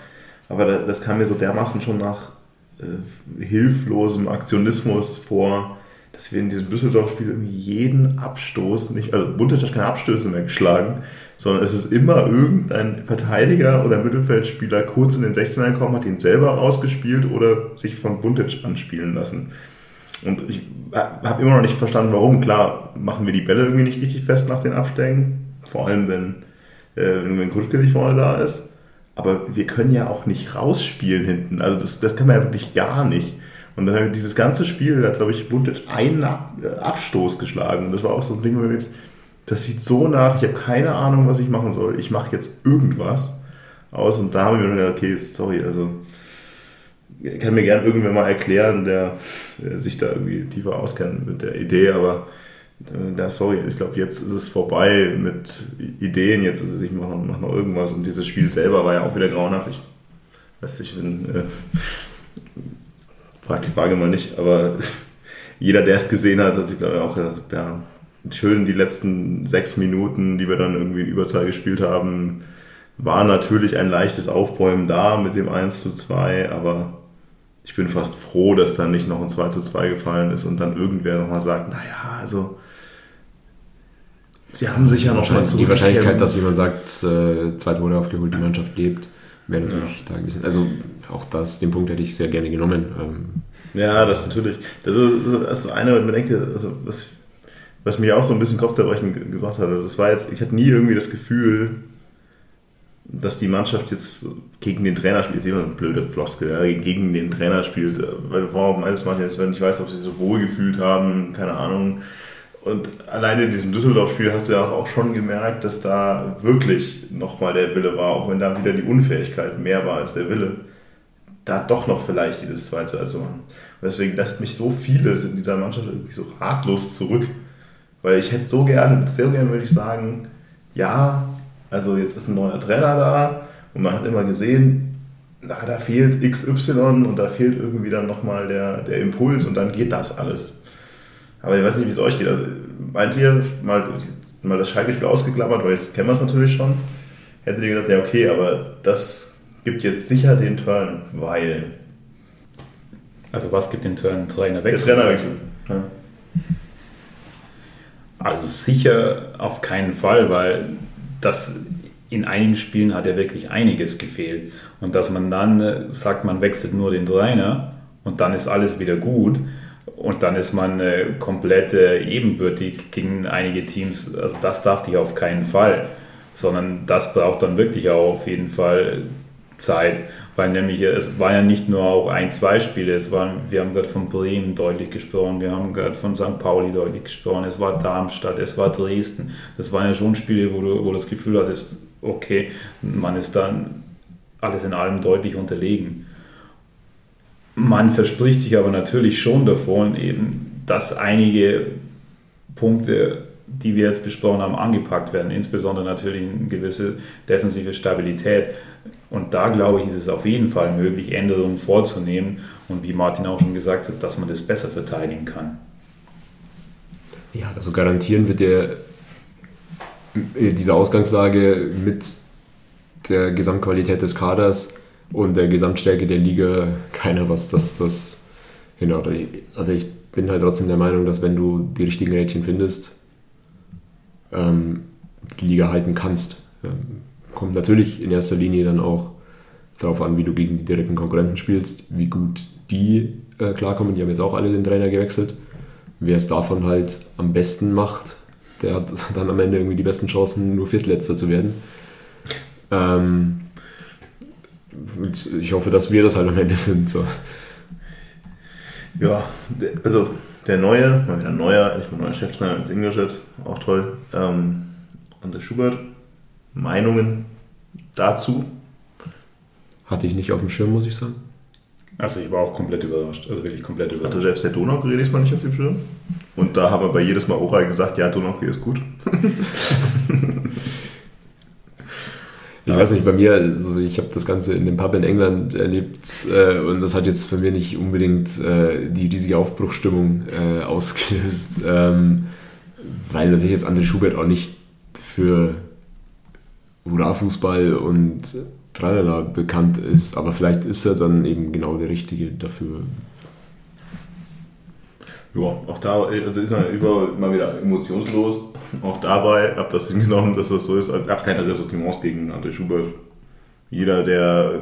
S1: aber das kam mir so dermaßen schon nach äh, hilflosem Aktionismus vor, dass wir in diesem Düsseldorf-Spiel irgendwie jeden Abstoß nicht, also Buntic hat keine Abstöße mehr geschlagen, sondern es ist immer irgendein Verteidiger oder Mittelfeldspieler kurz in den 16er gekommen, hat ihn selber rausgespielt oder sich von Buntic anspielen lassen. Und ich habe immer noch nicht verstanden, warum. Klar, machen wir die Bälle irgendwie nicht richtig fest nach den Abstängen, vor allem wenn, äh, wenn Kutschke nicht vorne da ist. Aber wir können ja auch nicht rausspielen hinten. Also das, das kann man ja wirklich gar nicht. Und dann hat dieses ganze Spiel, hat glaube ich Buntic einen Ab Abstoß geschlagen. Und das war auch so ein Ding, wo wir jetzt das sieht so nach, ich habe keine Ahnung, was ich machen soll. Ich mache jetzt irgendwas aus und da haben wir gedacht, okay, sorry, also kann mir gern irgendwer mal erklären, der, der, sich da irgendwie tiefer auskennt mit der Idee, aber äh, sorry, ich glaube, jetzt ist es vorbei mit Ideen, jetzt ist es, ich mache noch, mach noch irgendwas und dieses Spiel selber war ja auch wieder grauenhaft. Ich weiß nicht, wenn, äh, frag die Frage mal nicht, aber jeder, der es gesehen hat, hat sich, glaube ich, auch gedacht, ja, schön die letzten sechs Minuten, die wir dann irgendwie in Überzahl gespielt haben, war natürlich ein leichtes Aufbäumen da mit dem 1 zu 2, aber ich bin fast froh, dass dann nicht noch ein 2 zu 2 gefallen ist und dann irgendwer nochmal sagt, naja, also sie haben sich ja noch mal
S2: Die Wahrscheinlichkeit, dass jemand sagt, äh, zwei Tore aufgeholt, die Mannschaft lebt, wäre natürlich ja. da gewesen. Also auch das, den Punkt hätte ich sehr gerne genommen. Ähm,
S1: ja, das natürlich. Das ist, das ist eine, man denkt, also was was mir auch so ein bisschen Kopfzerbrechen gemacht hat. Also es war jetzt, ich hatte nie irgendwie das Gefühl, dass die Mannschaft jetzt gegen den Trainer spielt, ist immer eine blöde Floskel, ja, gegen den Trainer spielt. Weil warum eines mache ich jetzt, wenn ich weiß, ob sie sich so wohl gefühlt haben, keine Ahnung. Und alleine in diesem Düsseldorf-Spiel hast du ja auch schon gemerkt, dass da wirklich nochmal der Wille war, auch wenn da wieder die Unfähigkeit mehr war als der Wille, da doch noch vielleicht dieses 2 zu 1 zu machen. Und deswegen lässt mich so vieles in dieser Mannschaft irgendwie so ratlos zurück. Weil ich hätte so gerne, sehr gerne würde ich sagen, ja, also jetzt ist ein neuer Trainer da und man hat immer gesehen, na, da fehlt XY und da fehlt irgendwie dann nochmal der, der Impuls und dann geht das alles. Aber ich weiß nicht, wie es euch geht. Also meint ihr, mal, mal das Schalke-Spiel ausgeklammert, weil jetzt kennen wir es natürlich schon, hättet ihr gesagt, ja okay, aber das gibt jetzt sicher den Turn, weil...
S3: Also was gibt den Turn?
S1: Trainerwechsel? Der Trainerwechsel, ja.
S3: Also sicher auf keinen Fall, weil das in einigen Spielen hat ja wirklich einiges gefehlt. Und dass man dann sagt, man wechselt nur den Trainer und dann ist alles wieder gut und dann ist man äh, komplett äh, ebenbürtig gegen einige Teams. Also das dachte ich auf keinen Fall, sondern das braucht dann wirklich auch auf jeden Fall Zeit. Weil nämlich es war ja nicht nur auch ein, zwei Spiele, es waren, wir haben gerade von Bremen deutlich gesprochen, wir haben gerade von St. Pauli deutlich gesprochen, es war Darmstadt, es war Dresden. Das waren ja schon Spiele, wo du, wo du das Gefühl hattest, okay, man ist dann alles in allem deutlich unterlegen. Man verspricht sich aber natürlich schon davon, eben, dass einige Punkte die wir jetzt besprochen haben, angepackt werden. Insbesondere natürlich eine gewisse defensive Stabilität. Und da glaube ich, ist es auf jeden Fall möglich, Änderungen vorzunehmen. Und wie Martin auch schon gesagt hat, dass man das besser verteidigen kann.
S2: Ja, also garantieren wird der diese Ausgangslage mit der Gesamtqualität des Kaders und der Gesamtstärke der Liga keiner was, dass das hinhaut. Also ich bin halt trotzdem der Meinung, dass wenn du die richtigen Rädchen findest, ähm, die Liga halten kannst. Ähm, kommt natürlich in erster Linie dann auch darauf an, wie du gegen die direkten Konkurrenten spielst, wie gut die äh, klarkommen. Die haben jetzt auch alle den Trainer gewechselt. Wer es davon halt am besten macht, der hat dann am Ende irgendwie die besten Chancen, nur Viertletzter zu werden. Ähm, ich hoffe, dass wir das halt am Ende sind. So.
S1: Ja, also der neue, mal wieder neuer, ich bin neuer Cheftrainer als Ingolstadt, auch toll. Ähm, André Schubert, Meinungen dazu?
S2: Hatte ich nicht auf dem Schirm, muss ich sagen.
S3: Also ich war auch komplett überrascht, also wirklich komplett überrascht.
S1: Hatte selbst der Donaugree diesmal nicht auf dem Schirm? Und da haben wir bei jedes Mal Oral gesagt, ja, Donaugree ist gut.
S2: Ich weiß nicht, bei mir, also ich habe das Ganze in dem Pub in England erlebt äh, und das hat jetzt für mich nicht unbedingt äh, die riesige Aufbruchsstimmung äh, ausgelöst, ähm, weil natürlich jetzt André Schubert auch nicht für Hurra-Fußball und Tralala bekannt ist, aber vielleicht ist er dann eben genau der Richtige dafür.
S1: Ja, auch da also ist man über, mal wieder emotionslos. Auch dabei habe das hingenommen, dass das so ist. Ich habe keine Ressentiments gegen André Schubert. Jeder, der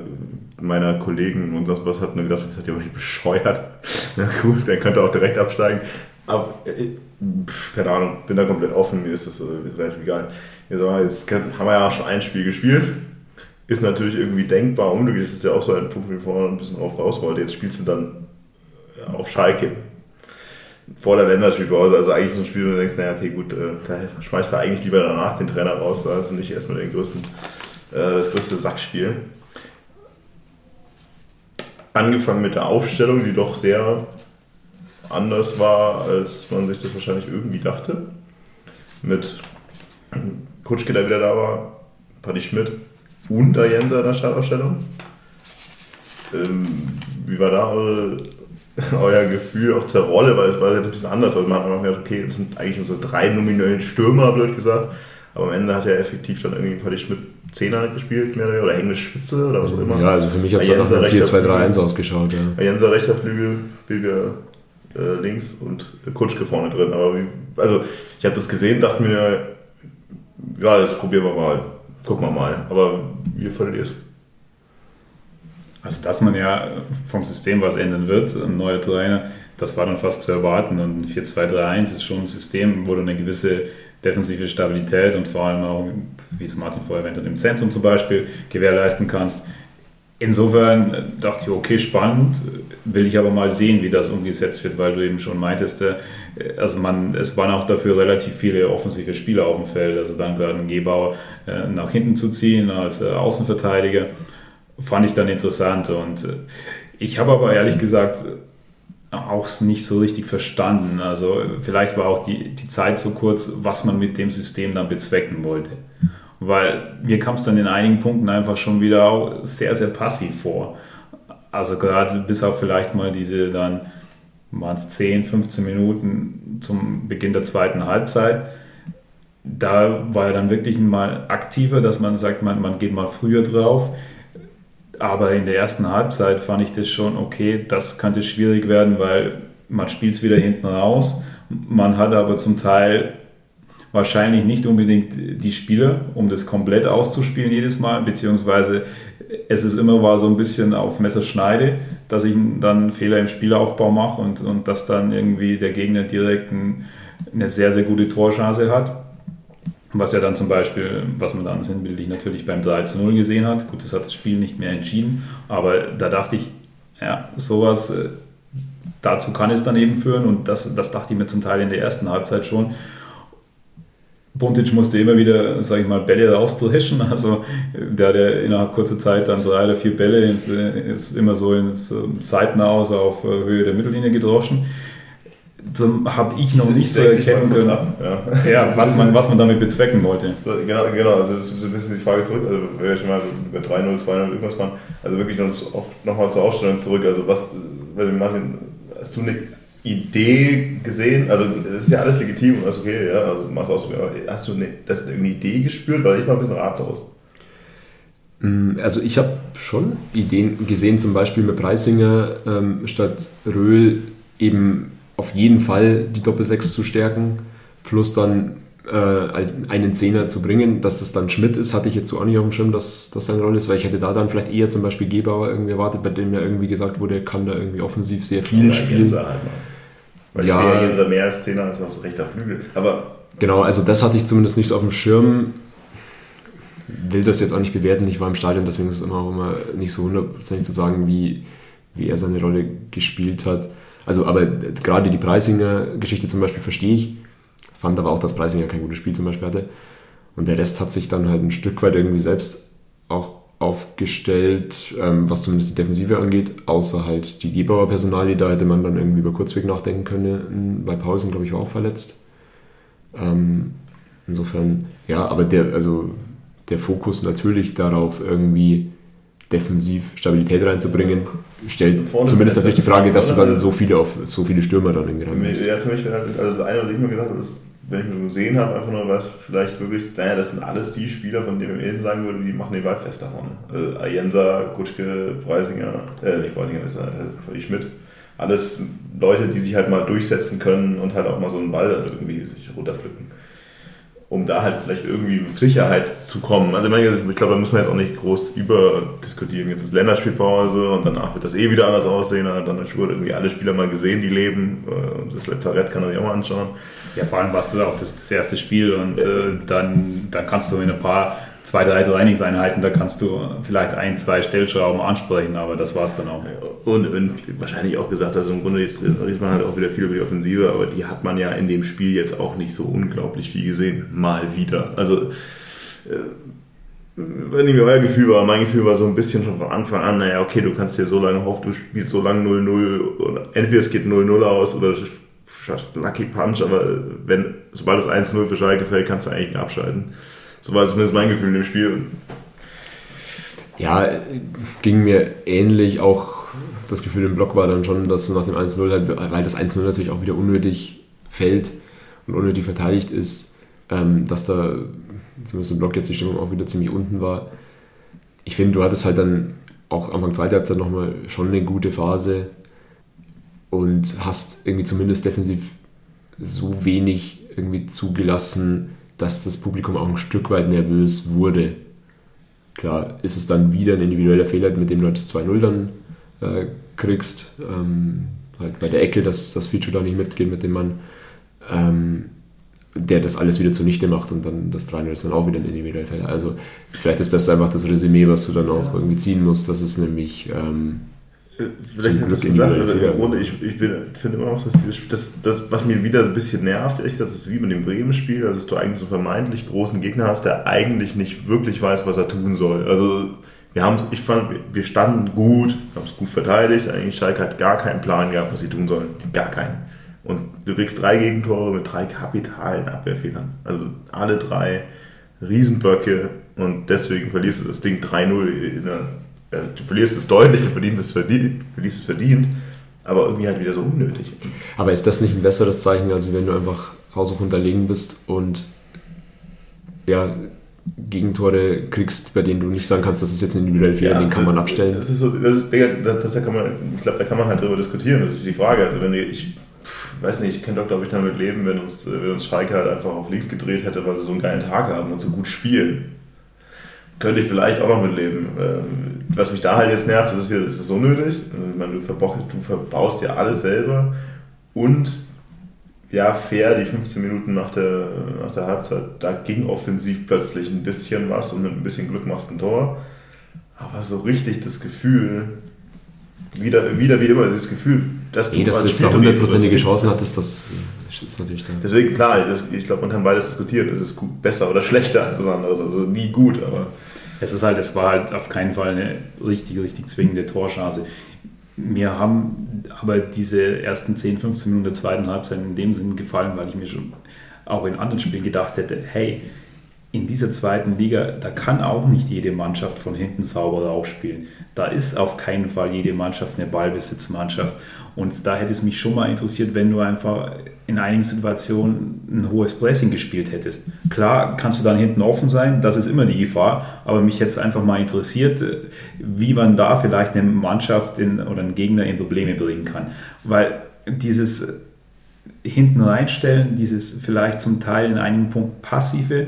S1: meiner Kollegen und das was hat mir gedacht, ich seid ihr nicht bescheuert. Na gut, dann könnte er auch direkt absteigen. Aber äh, pff, keine Ahnung, bin da komplett offen, mir ist das äh, ist relativ egal. Jetzt haben wir ja schon ein Spiel gespielt. Ist natürlich irgendwie denkbar unglücklich. Das ist ja auch so ein Punkt, wie vorher ein bisschen drauf raus wollte. Jetzt spielst du dann äh, auf Schalke vor der Länderspielpause. Also eigentlich so ein Spiel, wo du denkst, naja, okay, gut, äh, da schmeißt du eigentlich lieber danach den Trainer raus, da hast du nicht erstmal den größten, äh, das größte Sackspiel. Angefangen mit der Aufstellung, die doch sehr anders war, als man sich das wahrscheinlich irgendwie dachte. Mit Kutschke, der wieder da war, Paddy Schmidt und der Jenser in der Startaufstellung. Ähm, wie war da eure euer Gefühl auch zur Rolle, weil es war ein bisschen anders. Also man hat einfach gedacht, okay, das sind eigentlich unsere drei nominellen Stürmer, blöd gesagt. Aber am Ende hat er effektiv dann irgendwie Paddy Schmidt Zehner gespielt, mehr oder oder hängende Spitze oder was auch immer.
S2: Ja, also für mich hat es nach 4-2-3-1 ausgeschaut. Ja.
S1: Jenser rechter Flügel, Bilger äh, links und Kutschke vorne drin. Aber wie, also ich habe das gesehen, dachte mir, ja, das probieren wir mal. Gucken wir mal. Aber wie fandet ihr es?
S3: Also, dass man ja vom System was ändern wird, ein neuer Trainer, das war dann fast zu erwarten. Und 4-2-3-1 ist schon ein System, wo du eine gewisse defensive Stabilität und vor allem auch, wie es Martin vorher erwähnt hat, im Zentrum zum Beispiel gewährleisten kannst. Insofern dachte ich, okay, spannend, will ich aber mal sehen, wie das umgesetzt wird, weil du eben schon meintest, äh, also man, es waren auch dafür relativ viele offensive Spieler auf dem Feld, also dann gerade einen Gebauer äh, nach hinten zu ziehen als äh, Außenverteidiger fand ich dann interessant. Und äh, ich habe aber ehrlich gesagt auch nicht so richtig verstanden. Also vielleicht war auch die, die Zeit so kurz, was man mit dem System dann bezwecken wollte. Weil mir kam es dann in einigen Punkten einfach schon wieder auch sehr, sehr passiv vor. Also gerade bis auf vielleicht mal diese dann waren es 10, 15 Minuten zum Beginn der zweiten Halbzeit. Da war er dann wirklich mal aktiver, dass man sagt, man, man geht mal früher drauf. Aber in der ersten Halbzeit fand ich das schon okay, das könnte schwierig werden, weil man spielt es wieder hinten raus. Man hat aber zum Teil wahrscheinlich nicht unbedingt die Spieler, um das komplett auszuspielen jedes Mal, beziehungsweise es ist immer war so ein bisschen auf Messerschneide, dass ich dann Fehler im Spielaufbau mache und, und dass dann irgendwie der Gegner direkt ein, eine sehr, sehr gute Torchance hat. Was ja dann zum Beispiel, was man dann sinnbildlich natürlich beim 3 zu 0 gesehen hat. Gut, das hat das Spiel nicht mehr entschieden, aber da dachte ich, ja, sowas, äh, dazu kann es dann eben führen und das, das dachte ich mir zum Teil in der ersten Halbzeit schon. Buntic musste immer wieder, sage ich mal, Bälle rausdreschen. Also der hat ja innerhalb kurzer Zeit dann drei oder vier Bälle ins, ist immer so ins Seitenaus auf Höhe der Mittellinie gedroschen habe ich noch nicht so erkennen können, ja. ja. was, man, was man damit bezwecken wollte.
S1: Genau, genau also das ist ein bisschen die Frage zurück, also wenn wir schon mal bei 3-0, 2-0 irgendwas machen, also wirklich noch, noch mal zur Aufstellung zurück, also was, wenn Martin, hast du eine Idee gesehen, also das ist ja alles legitim und alles okay, ja, also machst du aber hast du eine, das eine Idee gespürt, weil ich war ein bisschen ratlos.
S2: Mm, also ich habe schon Ideen gesehen, zum Beispiel mit Preisinger ähm, statt Röhl eben auf jeden Fall die Doppel-6 zu stärken, plus dann äh, einen Zehner zu bringen, dass das dann Schmidt ist, hatte ich jetzt so auch nicht auf dem Schirm, dass das seine Rolle ist, weil ich hätte da dann vielleicht eher zum Beispiel Gebauer irgendwie erwartet, bei dem ja irgendwie gesagt wurde, er kann da irgendwie offensiv sehr viel Oder spielen. Halt
S1: weil ja, ich sehe Jenser mehr als Zehner als das rechter Flügel. Aber
S2: genau, also das hatte ich zumindest nicht so auf dem Schirm. Will das jetzt auch nicht bewerten, ich war im Stadion, deswegen ist es immer auch immer nicht so hundertprozentig zu sagen, wie, wie er seine Rolle gespielt hat. Also, aber gerade die Preisinger-Geschichte zum Beispiel verstehe ich. Fand aber auch, dass Preisinger kein gutes Spiel zum Beispiel hatte. Und der Rest hat sich dann halt ein Stück weit irgendwie selbst auch aufgestellt, ähm, was zumindest die Defensive angeht, außer halt die Gebauer Personalie, da hätte man dann irgendwie über Kurzweg nachdenken können. Bei Pausen, glaube ich, war auch verletzt. Ähm, insofern, ja, aber der, also der Fokus natürlich darauf, irgendwie defensiv Stabilität reinzubringen, stellt Vorne zumindest natürlich die Frage, dass du dann so viele auf so viele Stürmer dann irgendwie
S1: haben Ja, für mich wäre halt, also das eine, was ich mir gedacht habe, ist, wenn ich mir gesehen habe, einfach nur was, vielleicht wirklich, naja, das sind alles die Spieler, von denen ich sagen würde, die machen den Ball fest da vorne. Also Ayensa, Kutschke, Preisinger, äh, nicht Preisinger, das ist äh, Schmidt. Alles Leute, die sich halt mal durchsetzen können und halt auch mal so einen Ball irgendwie sich runterpflücken um da halt vielleicht irgendwie in Sicherheit zu kommen. Also ich, glaube, da muss man jetzt auch nicht groß überdiskutieren. Jetzt ist Länderspielpause und danach wird das eh wieder anders aussehen. Dann hat irgendwie alle Spieler mal gesehen, die leben. Äh, das Lazarett kann er sich auch mal anschauen.
S3: Ja, vor allem war es auch das, das erste Spiel und ja. äh, dann, dann kannst du in ein paar zwei, drei Trainingseinheiten, da kannst du vielleicht ein, zwei Stellschrauben ansprechen, aber das war es dann auch.
S1: Und, und, wahrscheinlich auch gesagt, also im Grunde jetzt redet man halt auch wieder viel über die Offensive, aber die hat man ja in dem Spiel jetzt auch nicht so unglaublich viel gesehen. Mal wieder. Also, äh, wenn nicht euer Gefühl war, mein Gefühl war so ein bisschen schon von Anfang an, naja, okay, du kannst dir so lange hoffen, du spielst so lange 0-0 und entweder es geht 0-0 aus oder du schaffst einen Lucky Punch, aber wenn, sobald es 1-0 für Schalke fällt, kannst du eigentlich abschalten. So war zumindest mein Gefühl dem Spiel.
S2: Ja, ging mir ähnlich. Auch das Gefühl im Block war dann schon, dass nach dem 1-0 halt, weil das 1-0 natürlich auch wieder unnötig fällt und unnötig verteidigt ist, ähm, dass da zumindest im Block jetzt die Stimmung auch wieder ziemlich unten war. Ich finde, du hattest halt dann auch Anfang zweiter Halbzeit nochmal schon eine gute Phase und hast irgendwie zumindest defensiv so wenig irgendwie zugelassen, dass das Publikum auch ein Stück weit nervös wurde. Klar ist es dann wieder ein individueller Fehler, mit dem du das 2-0 dann äh, kriegst. Ähm, halt bei der Ecke, dass das Feature da nicht mitgeht mit dem Mann, ähm, der das alles wieder zunichte macht und dann das 3-0 ist dann auch wieder ein individueller Fehler. Also vielleicht ist das einfach das Resümee, was du dann auch irgendwie ziehen musst, dass es nämlich ähm,
S1: Vielleicht hat das gesagt, also im Grunde, ich, ich finde immer noch, dass dieses, das, das, was mir wieder ein bisschen nervt, ehrlich gesagt, ist wie mit dem Bremen-Spiel, dass du eigentlich so vermeintlich großen Gegner hast, der eigentlich nicht wirklich weiß, was er tun soll. Also wir haben, ich fand, wir standen gut, haben es gut verteidigt, eigentlich Schalke hat gar keinen Plan gehabt, was sie tun sollen. Gar keinen. Und du kriegst drei Gegentore mit drei kapitalen Abwehrfehlern. Also alle drei Riesenböcke und deswegen verlierst du das Ding 3-0 in der du verlierst es deutlich, du verdienst es verdient, verlierst es verdient, aber irgendwie halt wieder so unnötig.
S2: Aber ist das nicht ein besseres Zeichen, als wenn du einfach haushoch unterlegen bist und ja, Gegentore kriegst, bei denen du nicht sagen kannst, das ist jetzt ein individueller Fehler, ja, den kann man abstellen.
S1: Das ist so, das ist, das, das kann man, ich glaube, da kann man halt drüber diskutieren. Das ist die Frage. Also wenn ich, weiß nicht, ich könnte doch, glaube ich, damit leben, wenn uns, wenn uns Schalke halt einfach auf links gedreht hätte, weil sie so einen geilen Tag haben und so gut spielen könnte ich vielleicht auch noch mitleben. Ähm, was mich da halt jetzt nervt, ist, es ist unnötig. Ich meine, du, du verbaust dir alles selber und ja, fair, die 15 Minuten nach der, nach der Halbzeit, da ging offensiv plötzlich ein bisschen was und mit ein bisschen Glück machst du ein Tor. Aber so richtig das Gefühl, wieder, wieder wie immer, dieses Gefühl,
S2: dass du, nee, dass du jetzt hundertprozentige Chancen hattest, das ist natürlich da.
S1: Deswegen, klar, das, ich glaube, man kann beides diskutieren. Es ist gut, besser oder schlechter als was anderes. Also nie gut, aber
S3: es ist halt, es war halt auf keinen Fall eine richtig, richtig zwingende Torchance. Wir haben aber diese ersten 10, 15 Minuten der zweiten Halbzeit in dem Sinn gefallen, weil ich mir schon auch in anderen Spielen gedacht hätte, hey, in dieser zweiten Liga, da kann auch nicht jede Mannschaft von hinten sauber aufspielen. Da ist auf keinen Fall jede Mannschaft eine Ballbesitzmannschaft. Und da hätte es mich schon mal interessiert, wenn du einfach in einigen Situationen ein hohes Pressing gespielt hättest. Klar kannst du dann hinten offen sein, das ist immer die Gefahr, aber mich hätte es einfach mal interessiert, wie man da vielleicht eine Mannschaft in, oder einen Gegner in Probleme bringen kann. Weil dieses hinten reinstellen, dieses vielleicht zum Teil in einigen Punkten passive,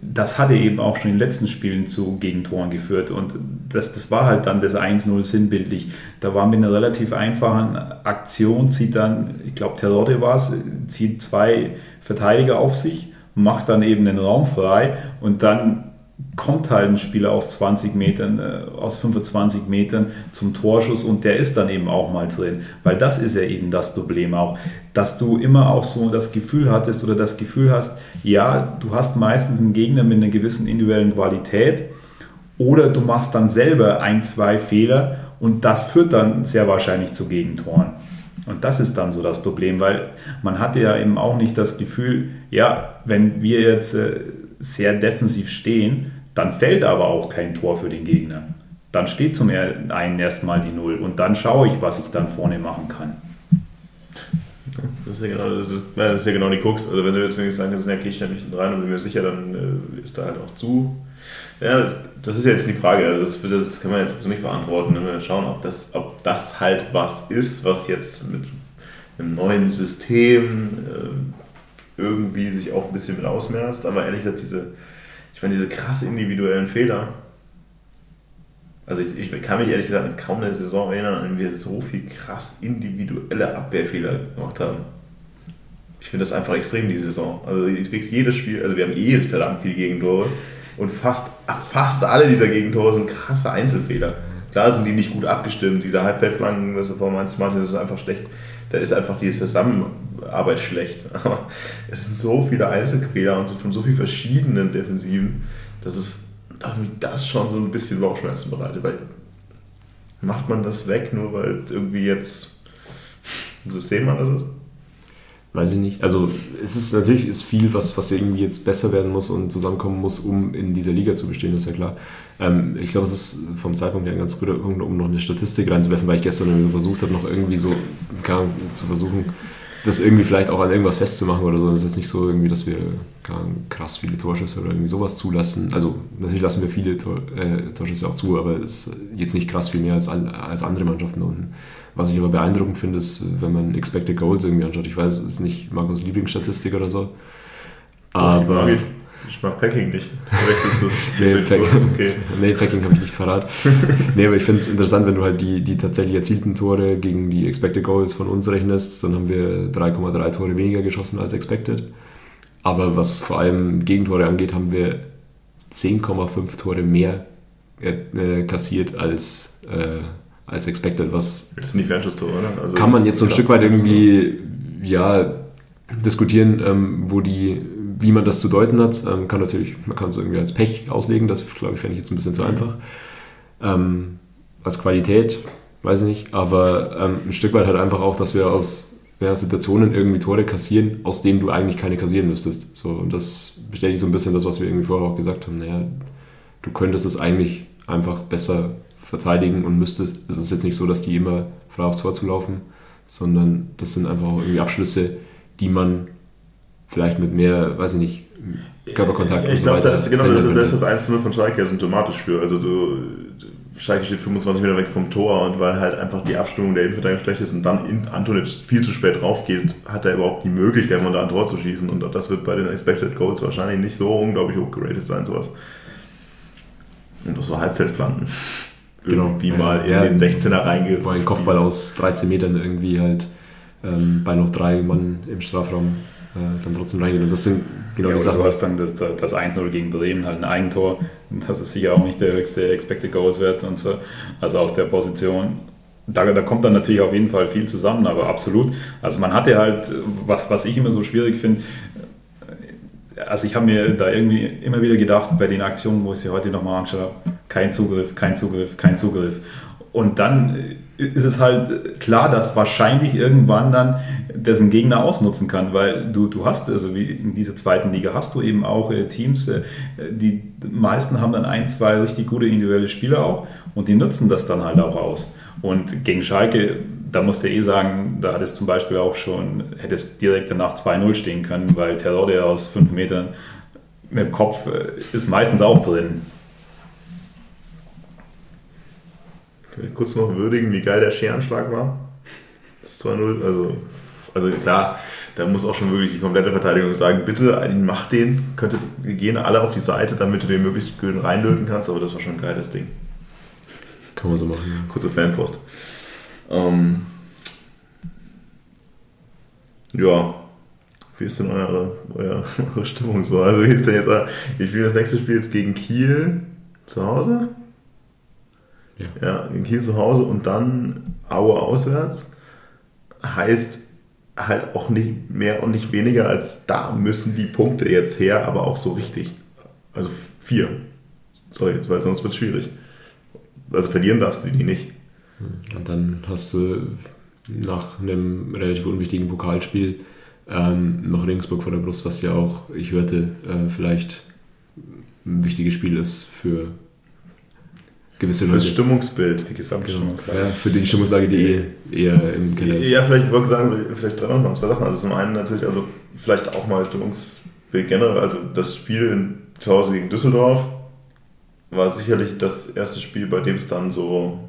S3: das hatte eben auch schon in den letzten Spielen zu Gegentoren geführt. Und das, das war halt dann das 1-0 sinnbildlich. Da war mit einer relativ einfachen Aktion, zieht dann, ich glaube, Terodde war es, zieht zwei Verteidiger auf sich, macht dann eben den Raum frei und dann kommt halt ein Spieler aus 20 Metern, äh, aus 25 Metern zum Torschuss und der ist dann eben auch mal drin. Weil das ist ja eben das Problem auch, dass du immer auch so das Gefühl hattest oder das Gefühl hast, ja, du hast meistens einen Gegner mit einer gewissen individuellen Qualität oder du machst dann selber ein, zwei Fehler und das führt dann sehr wahrscheinlich zu Gegentoren. Und das ist dann so das Problem, weil man hatte ja eben auch nicht das Gefühl, ja, wenn wir jetzt äh, sehr defensiv stehen, dann fällt aber auch kein Tor für den Gegner. Dann steht zum einen erstmal die Null und dann schaue ich, was ich dann vorne machen kann.
S1: Das ist ja genau, das ist, das ist ja genau die Krux. Also wenn du jetzt wenigstens sagen kannst, ja, okay, ich stelle mich rein und bin mir sicher, dann äh, ist da halt auch zu. Ja, das, das, ist jetzt die Frage. Also das, das kann man jetzt nicht beantworten. Wenn wir schauen, ob das, ob das halt was ist, was jetzt mit einem neuen System äh, irgendwie sich auch ein bisschen mit ausmerzt. Aber ehrlich gesagt, diese, ich meine, diese krass individuellen Fehler. Also ich, ich kann mich ehrlich gesagt an kaum eine Saison erinnern, an wir so viel krass individuelle Abwehrfehler gemacht haben. Ich finde das einfach extrem, die Saison. Also du kriegst jedes Spiel, also wir haben eh verdammt viele Gegentore und fast, fast alle dieser Gegentore sind krasse Einzelfehler. Klar sind die nicht gut abgestimmt, diese Halbfeldflanken, du vorhin meinst, Martin, das ist einfach schlecht. Da ist einfach die Zusammenarbeit schlecht. Aber es sind so viele Einzelfehler und von so vielen verschiedenen Defensiven, dass, es, dass mich das schon so ein bisschen Bauchschmerzen bereitet. Weil macht man das weg, nur weil irgendwie jetzt ein System anders ist?
S2: Weiß ich nicht. Also es ist natürlich ist viel, was, was irgendwie jetzt besser werden muss und zusammenkommen muss, um in dieser Liga zu bestehen, ist ja klar. Ähm, ich glaube, es ist vom Zeitpunkt her ein ganz guter Punkt, um noch eine Statistik reinzuwerfen, weil ich gestern irgendwie so versucht habe, noch irgendwie so zu versuchen, das irgendwie vielleicht auch an irgendwas festzumachen oder so. Das ist jetzt nicht so irgendwie, dass wir krass viele Torschüsse oder irgendwie sowas zulassen. Also natürlich lassen wir viele Tor, äh, Torschüsse auch zu, aber es ist jetzt nicht krass viel mehr als, als andere Mannschaften unten. Was ich aber beeindruckend finde, ist, wenn man Expected Goals irgendwie anschaut. Ich weiß, es ist nicht Markus Lieblingsstatistik oder so.
S1: Aber. Ich, ich mag Packing nicht. Du wechselst das.
S2: nee, Packing, okay. nee, Packing habe ich nicht verraten. nee, aber ich finde es interessant, wenn du halt die, die tatsächlich erzielten Tore gegen die Expected Goals von uns rechnest, dann haben wir 3,3 Tore weniger geschossen als Expected. Aber was vor allem Gegentore angeht, haben wir 10,5 Tore mehr äh, kassiert als, äh, als expected. Was
S1: das sind die Fernschusstore, oder?
S2: Also kann man jetzt so ein Stück weit irgendwie ja, diskutieren, ähm, wo die, wie man das zu deuten hat. Ähm, kann natürlich, man kann es irgendwie als Pech auslegen, das glaube ich, fände ich jetzt ein bisschen zu mhm. einfach. Ähm, als Qualität, weiß ich nicht, aber ähm, ein Stück weit halt einfach auch, dass wir aus ja, Situationen irgendwie Tore kassieren, aus denen du eigentlich keine kassieren müsstest. So, und das bestätigt so ein bisschen das, was wir irgendwie vorher auch gesagt haben. Naja, du könntest es eigentlich einfach besser verteidigen und müsstest. Es ist jetzt nicht so, dass die immer frei aufs Tor zulaufen, sondern das sind einfach auch irgendwie Abschlüsse, die man vielleicht mit mehr, weiß ich nicht, Körperkontakt
S1: ich und so glaube, weiter. Das, genau, das, das ist das 1-0 von Schalke ja symptomatisch für. Also du, Schalke steht 25 Meter weg vom Tor und weil halt einfach die Abstimmung der Innenverteidigung schlecht ist und dann in Antonic viel zu spät drauf geht, hat er überhaupt die Möglichkeit, von da ein Tor zu schießen und das wird bei den Expected Goals wahrscheinlich nicht so unglaublich hoch geratet sein, sowas. Und auch so Halbfeldflanken
S2: genau.
S1: irgendwie mal in ja, den 16er reingeht.
S2: Wo ein Kopfball aus 13 Metern irgendwie halt ähm, bei noch drei Mann im Strafraum dann trotzdem reingeht. Und das sind
S3: genau ja, die Sachen. Du hast dann das, das 1-0 gegen Bremen, halt ein Eigentor. Das ist sicher auch nicht der höchste Expected Goals Wert und so. Also aus der Position da, da, kommt dann natürlich auf jeden Fall viel zusammen, aber absolut. Also man hatte halt, was, was ich immer so schwierig finde, also ich habe mir da irgendwie immer wieder gedacht, bei den Aktionen, wo ich sie heute nochmal angeschaut habe, kein Zugriff, kein Zugriff, kein Zugriff. Und dann ist es halt klar, dass wahrscheinlich irgendwann dann dessen Gegner ausnutzen kann, weil du, du hast, also wie in dieser zweiten Liga, hast du eben auch äh, Teams, äh, die meisten haben dann ein, zwei richtig gute individuelle Spieler auch und die nutzen das dann halt auch aus. Und gegen Schalke, da musst du eh sagen, da hat es zum Beispiel auch schon, hätte es direkt danach 2-0 stehen können, weil Terror aus 5 Metern mit dem Kopf äh, ist meistens auch drin.
S1: Kurz noch würdigen, wie geil der Scherenschlag war. Das 2-0. Also, also klar, da muss auch schon wirklich die komplette Verteidigung sagen, bitte mach den, könnte, wir gehen alle auf die Seite, damit du den möglichst gut reinlöten kannst, aber das war schon ein geiles Ding.
S2: Kann man so machen.
S1: Kurze Fanpost. Ähm, ja, wie ist denn eure, eure, eure Stimmung so? Also wie ist denn jetzt, wir spielen das nächste Spiel jetzt gegen Kiel zu Hause? Ja. ja, in Kiel zu Hause und dann Aue auswärts. Heißt halt auch nicht mehr und nicht weniger als da müssen die Punkte jetzt her, aber auch so richtig. Also vier. Sorry, weil sonst wird es schwierig. Also verlieren darfst du die nicht.
S2: Und dann hast du nach einem relativ unwichtigen Pokalspiel ähm, noch Regensburg vor der Brust, was ja auch, ich hörte, äh, vielleicht ein wichtiges Spiel ist für gewisse
S1: Fürs Leute. Stimmungsbild, die Gesamtstimmungslage.
S2: Ja, für die Stimmungslage, die eh eher im
S1: Keller ist. Ja, vielleicht wollte ich sagen, vielleicht dran noch zwei Sachen. Also zum einen natürlich, also vielleicht auch mal Stimmungsbild generell, also das Spiel in, zu Hause gegen Düsseldorf war sicherlich das erste Spiel, bei dem es dann so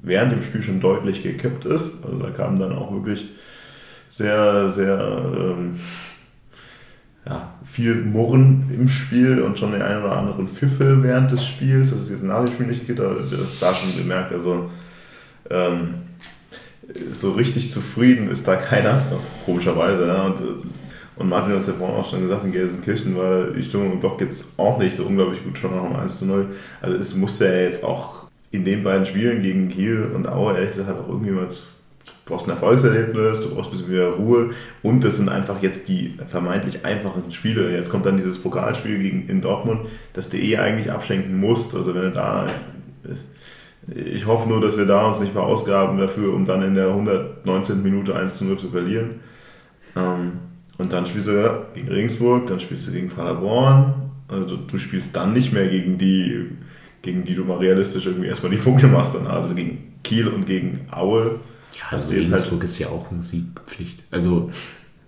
S1: während dem Spiel schon deutlich gekippt ist. Also da kam dann auch wirklich sehr, sehr ähm, ja, viel Murren im Spiel und schon den einen oder anderen Pfiffe während des Spiels. Das ist jetzt nach dem Spiel nicht geht, aber das da schon gemerkt. Also ähm, so richtig zufrieden ist da keiner, komischerweise. Ja. Und, und Martin hat es ja vorhin auch schon gesagt, in Gelsenkirchen war die Stimmung im Block jetzt auch nicht so unglaublich gut, schon noch um 1 zu 0. Also es musste ja jetzt auch in den beiden Spielen gegen Kiel und Aue ehrlich gesagt auch irgendwie mal du brauchst ein Erfolgserlebnis, du brauchst ein bisschen mehr Ruhe und das sind einfach jetzt die vermeintlich einfachen Spiele. Jetzt kommt dann dieses Pokalspiel gegen, in Dortmund, das du eh eigentlich abschenken musst. Also wenn du da, ich hoffe nur, dass wir da uns nicht verausgaben dafür, um dann in der 119. Minute 1 zu 0 zu verlieren. Ähm, und dann spielst du ja gegen Regensburg, dann spielst du gegen Paderborn. Also du spielst dann nicht mehr gegen die, gegen die du mal realistisch irgendwie erstmal die Punkte machst. Also gegen Kiel und gegen Aue
S2: also Regensburg halt, ist ja auch Musikpflicht. Also,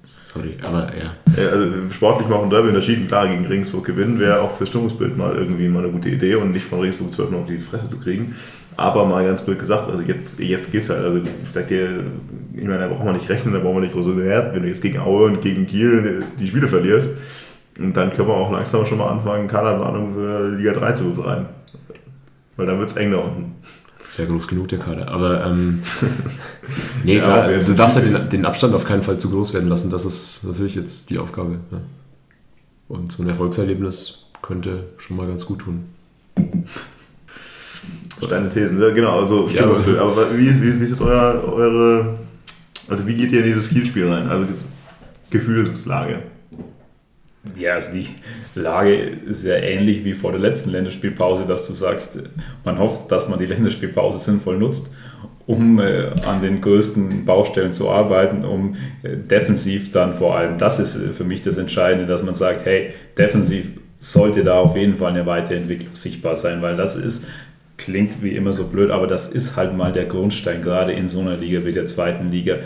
S2: sorry, aber ja.
S1: Also sportlich machen Derby unterschieden. Klar, gegen Regensburg gewinnen wäre auch für Stimmungsbild mal irgendwie mal eine gute Idee und nicht von Regensburg 12 noch auf die Fresse zu kriegen. Aber mal ganz blöd gesagt, also jetzt, jetzt geht's halt. Also ich sag dir, ich meine, da braucht man nicht rechnen, da braucht man nicht groß mehr. Wenn du jetzt gegen Aue und gegen Kiel die Spiele verlierst, und dann können wir auch langsam schon mal anfangen, Kaderplanung für Liga 3 zu betreiben. Weil dann wird es eng da unten.
S2: Ja groß genug, der Kader. Aber ähm, nee, ja, klar, also, du darfst ja den, den, Abstand auf keinen Fall zu groß werden lassen. Das ist natürlich jetzt die Aufgabe. Ne? Und so ein Erfolgserlebnis könnte schon mal ganz gut tun.
S1: Deine Thesen, ja, genau. Also, ja, aber, aber wie, ist, wie, wie ist jetzt euer, eure, also wie geht ihr in dieses Kielspiel rein? Also Gefühlslage.
S3: Ja, also die Lage ist ja ähnlich wie vor der letzten Länderspielpause, dass du sagst, man hofft, dass man die Länderspielpause sinnvoll nutzt, um äh, an den größten Baustellen zu arbeiten, um äh, defensiv dann vor allem, das ist äh, für mich das Entscheidende, dass man sagt, hey, defensiv sollte da auf jeden Fall eine Weiterentwicklung sichtbar sein, weil das ist, klingt wie immer so blöd, aber das ist halt mal der Grundstein, gerade in so einer Liga wie der zweiten Liga.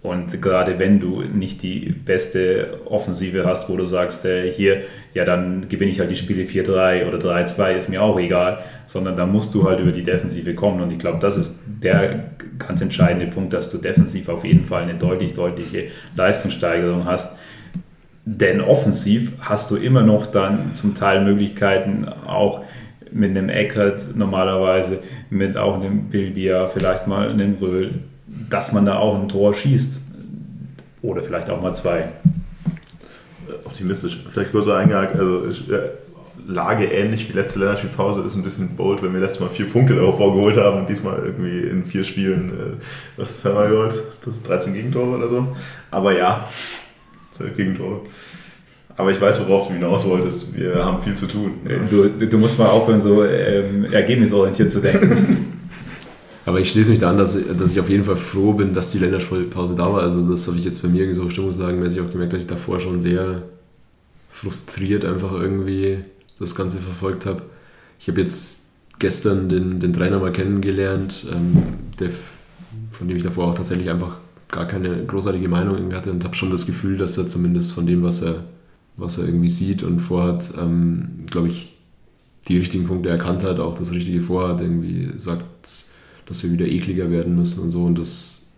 S3: Und gerade wenn du nicht die beste Offensive hast, wo du sagst, äh, hier, ja, dann gewinne ich halt die Spiele 4-3 oder 3-2, ist mir auch egal, sondern da musst du halt über die Defensive kommen. Und ich glaube, das ist der ganz entscheidende Punkt, dass du defensiv auf jeden Fall eine deutlich, deutliche Leistungssteigerung hast. Denn offensiv hast du immer noch dann zum Teil Möglichkeiten, auch mit einem Eckert normalerweise, mit auch einem Bilbia, vielleicht mal einem Röhl, dass man da auch ein Tor schießt. Oder vielleicht auch mal zwei.
S1: Optimistisch. Vielleicht kurz eingehakt, also ich, äh, Lage ähnlich wie letzte Länderspielpause ist ein bisschen bold, wenn wir letztes Mal vier Punkte darauf vorgeholt haben und diesmal irgendwie in vier Spielen, äh, was haben wir geholt? Ist das 13 Gegentore oder so? Aber ja, 12 Gegentore. Aber ich weiß, worauf du hinaus wolltest. Wir haben viel zu tun.
S3: Du, du musst mal aufhören, so ähm, ergebnisorientiert zu denken.
S2: Aber ich schließe mich da an, dass, dass ich auf jeden Fall froh bin, dass die Länderspielpause da war. Also das habe ich jetzt bei mir so stimmungslagenmäßig auch gemerkt, dass ich davor schon sehr frustriert einfach irgendwie das Ganze verfolgt habe. Ich habe jetzt gestern den, den Trainer mal kennengelernt, ähm, der, von dem ich davor auch tatsächlich einfach gar keine großartige Meinung irgendwie hatte und habe schon das Gefühl, dass er zumindest von dem, was er, was er irgendwie sieht und vorhat, ähm, glaube ich, die richtigen Punkte erkannt hat, auch das Richtige vorhat, irgendwie sagt, dass wir wieder ekliger werden müssen und so. Und das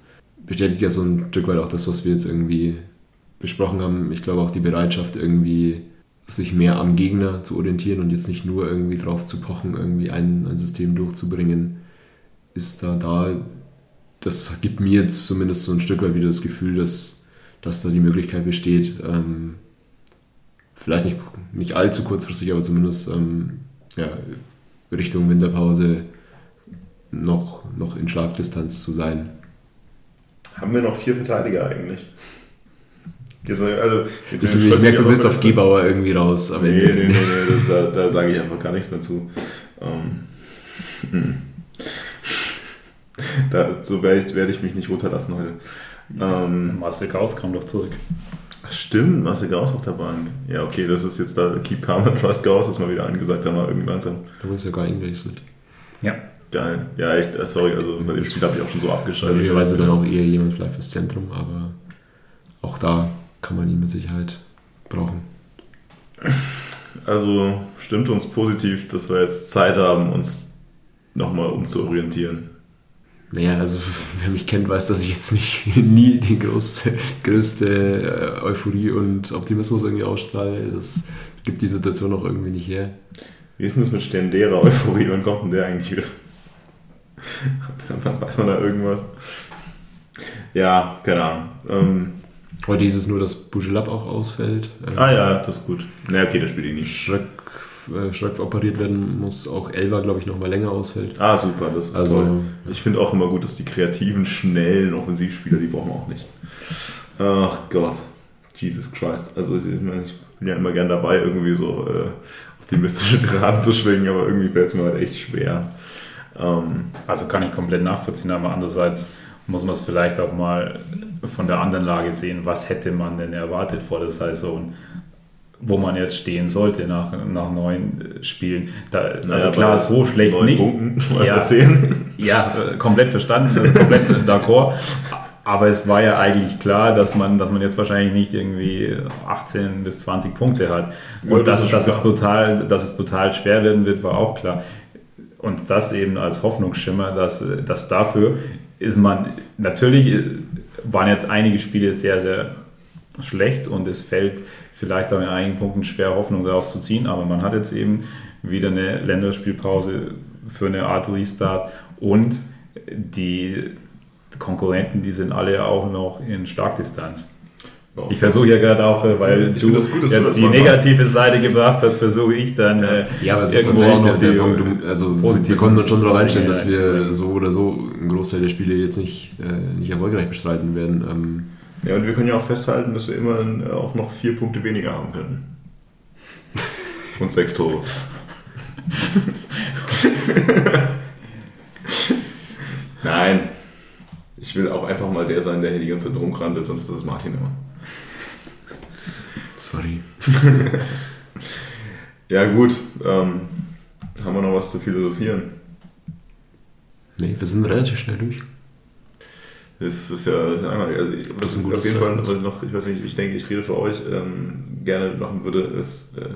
S2: bestätigt ja so ein Stück weit auch das, was wir jetzt irgendwie besprochen haben. Ich glaube auch die Bereitschaft, irgendwie sich mehr am Gegner zu orientieren und jetzt nicht nur irgendwie drauf zu pochen, irgendwie ein, ein System durchzubringen, ist da da. Das gibt mir jetzt zumindest so ein Stück weit wieder das Gefühl, dass, dass da die Möglichkeit besteht, ähm, vielleicht nicht, nicht allzu kurzfristig, aber zumindest ähm, ja, Richtung Winterpause noch, noch in Schlagdistanz zu sein.
S1: Haben wir noch vier Verteidiger eigentlich?
S2: also, jetzt ich, ich merke, du willst auf Gebauer irgendwie raus.
S1: Aber nee, nee, nee, nee, da, da sage ich einfach gar nichts mehr zu. Ähm, hm. da, so werde ich, werd ich mich nicht runterlassen heute.
S3: Ähm, Marcel Gauss kam doch zurück.
S1: Stimmt, Marcel Gauss auf der Bank. Ja, okay, das ist jetzt da Keep Calm and Trust Gauss, das mal wieder angesagt haben, irgendwie langsam.
S2: Da wurde sogar eingewechselt.
S1: Ja. Geil. Ja, echt, äh, sorry, also bei dem Spiel habe ich auch schon so abgeschaltet.
S2: Möglicherweise dann auch eher jemand vielleicht fürs Zentrum, aber auch da kann man ihn mit Sicherheit brauchen.
S1: Also stimmt uns positiv, dass wir jetzt Zeit haben, uns nochmal umzuorientieren.
S2: Naja, also wer mich kennt, weiß, dass ich jetzt nicht nie die größte, größte äh, Euphorie und Optimismus irgendwie ausstrahle. Das gibt die Situation auch irgendwie nicht her.
S1: Wie ist denn das mit ständerer Euphorie? Wann kommt denn der eigentlich wieder? Weiß man da irgendwas? Ja, keine Ahnung. Ähm,
S2: Heute hieß es nur, dass Bujelab auch ausfällt.
S1: Ah ja, das ist gut. Na okay, das spiele ich nicht.
S2: Schröck, äh, Schröck operiert werden muss. Auch Elva, glaube ich, noch mal länger ausfällt.
S1: Ah, super, das ist also, toll. Ich finde auch immer gut, dass die kreativen, schnellen Offensivspieler, die brauchen wir auch nicht. Ach Gott, Jesus Christ. Also ich, ich bin ja immer gern dabei, irgendwie so äh, optimistische Draht zu schwingen, aber irgendwie fällt es mir halt echt schwer.
S3: Ähm, also kann ich komplett nachvollziehen, aber andererseits muss man es vielleicht auch mal von der anderen Lage sehen, was hätte man denn erwartet vor der Saison, wo man jetzt stehen sollte nach, nach neun Spielen. Da, naja, also klar, so schlecht nicht. Punkten, ja, ja, komplett verstanden, komplett d'accord. Aber es war ja eigentlich klar, dass man, dass man jetzt wahrscheinlich nicht irgendwie 18 bis 20 Punkte hat. Und ja, das dass, dass, es brutal, dass es brutal schwer werden wird, war auch klar. Und das eben als Hoffnungsschimmer, dass, dass dafür ist man, natürlich waren jetzt einige Spiele sehr, sehr schlecht und es fällt vielleicht auch in einigen Punkten schwer, Hoffnung daraus zu ziehen, aber man hat jetzt eben wieder eine Länderspielpause für eine Art Restart und die Konkurrenten, die sind alle auch noch in Starkdistanz. Ich versuche ja gerade auch, äh, weil ich du gut, jetzt die negative machst. Seite gebracht hast, versuche ich dann
S2: äh, ja, aber es irgendwo ist auch noch der, Punkt, also wir konnten uns schon darauf einstellen, dass wir so oder so einen Großteil der Spiele jetzt nicht, äh, nicht erfolgreich bestreiten werden. Ähm,
S1: ja, und wir können ja auch festhalten, dass wir immerhin äh, auch noch vier Punkte weniger haben können. Und sechs Tore. Nein. Ich will auch einfach mal der sein, der hier die ganze Zeit rumkrandelt, sonst ist das Martin immer.
S2: Sorry.
S1: ja, gut. Ähm, haben wir noch was zu philosophieren?
S2: Nee, wir sind relativ schnell durch.
S1: Das ist ja einmal, also ich, das ist ein auf jeden Fall, was ich noch, ich weiß nicht, ich denke, ich rede für euch, ähm, gerne machen würde, ist äh,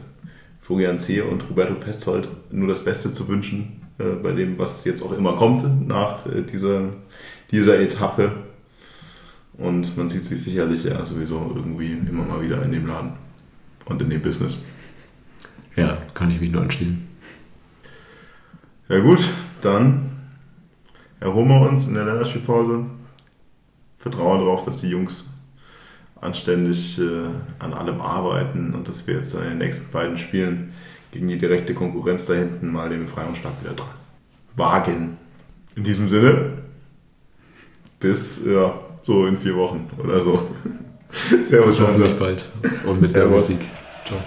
S1: Florian Zehe und Roberto Petzold nur das Beste zu wünschen äh, bei dem, was jetzt auch immer kommt nach äh, dieser, dieser Etappe. Und man sieht sich sicherlich ja sowieso irgendwie immer mal wieder in dem Laden und in dem Business.
S2: Ja, kann ich mich nur anschließen.
S1: Ja gut, dann erholen wir uns in der Länderspielpause. Vertrauen darauf, dass die Jungs anständig äh, an allem arbeiten und dass wir jetzt in den nächsten beiden Spielen gegen die direkte Konkurrenz da hinten mal den Befreiungsschlag wieder dran wagen. In diesem Sinne, bis ja, so in vier Wochen oder so.
S2: Servus. Hoffentlich bald. Und mit Servus. der Musik. Ciao.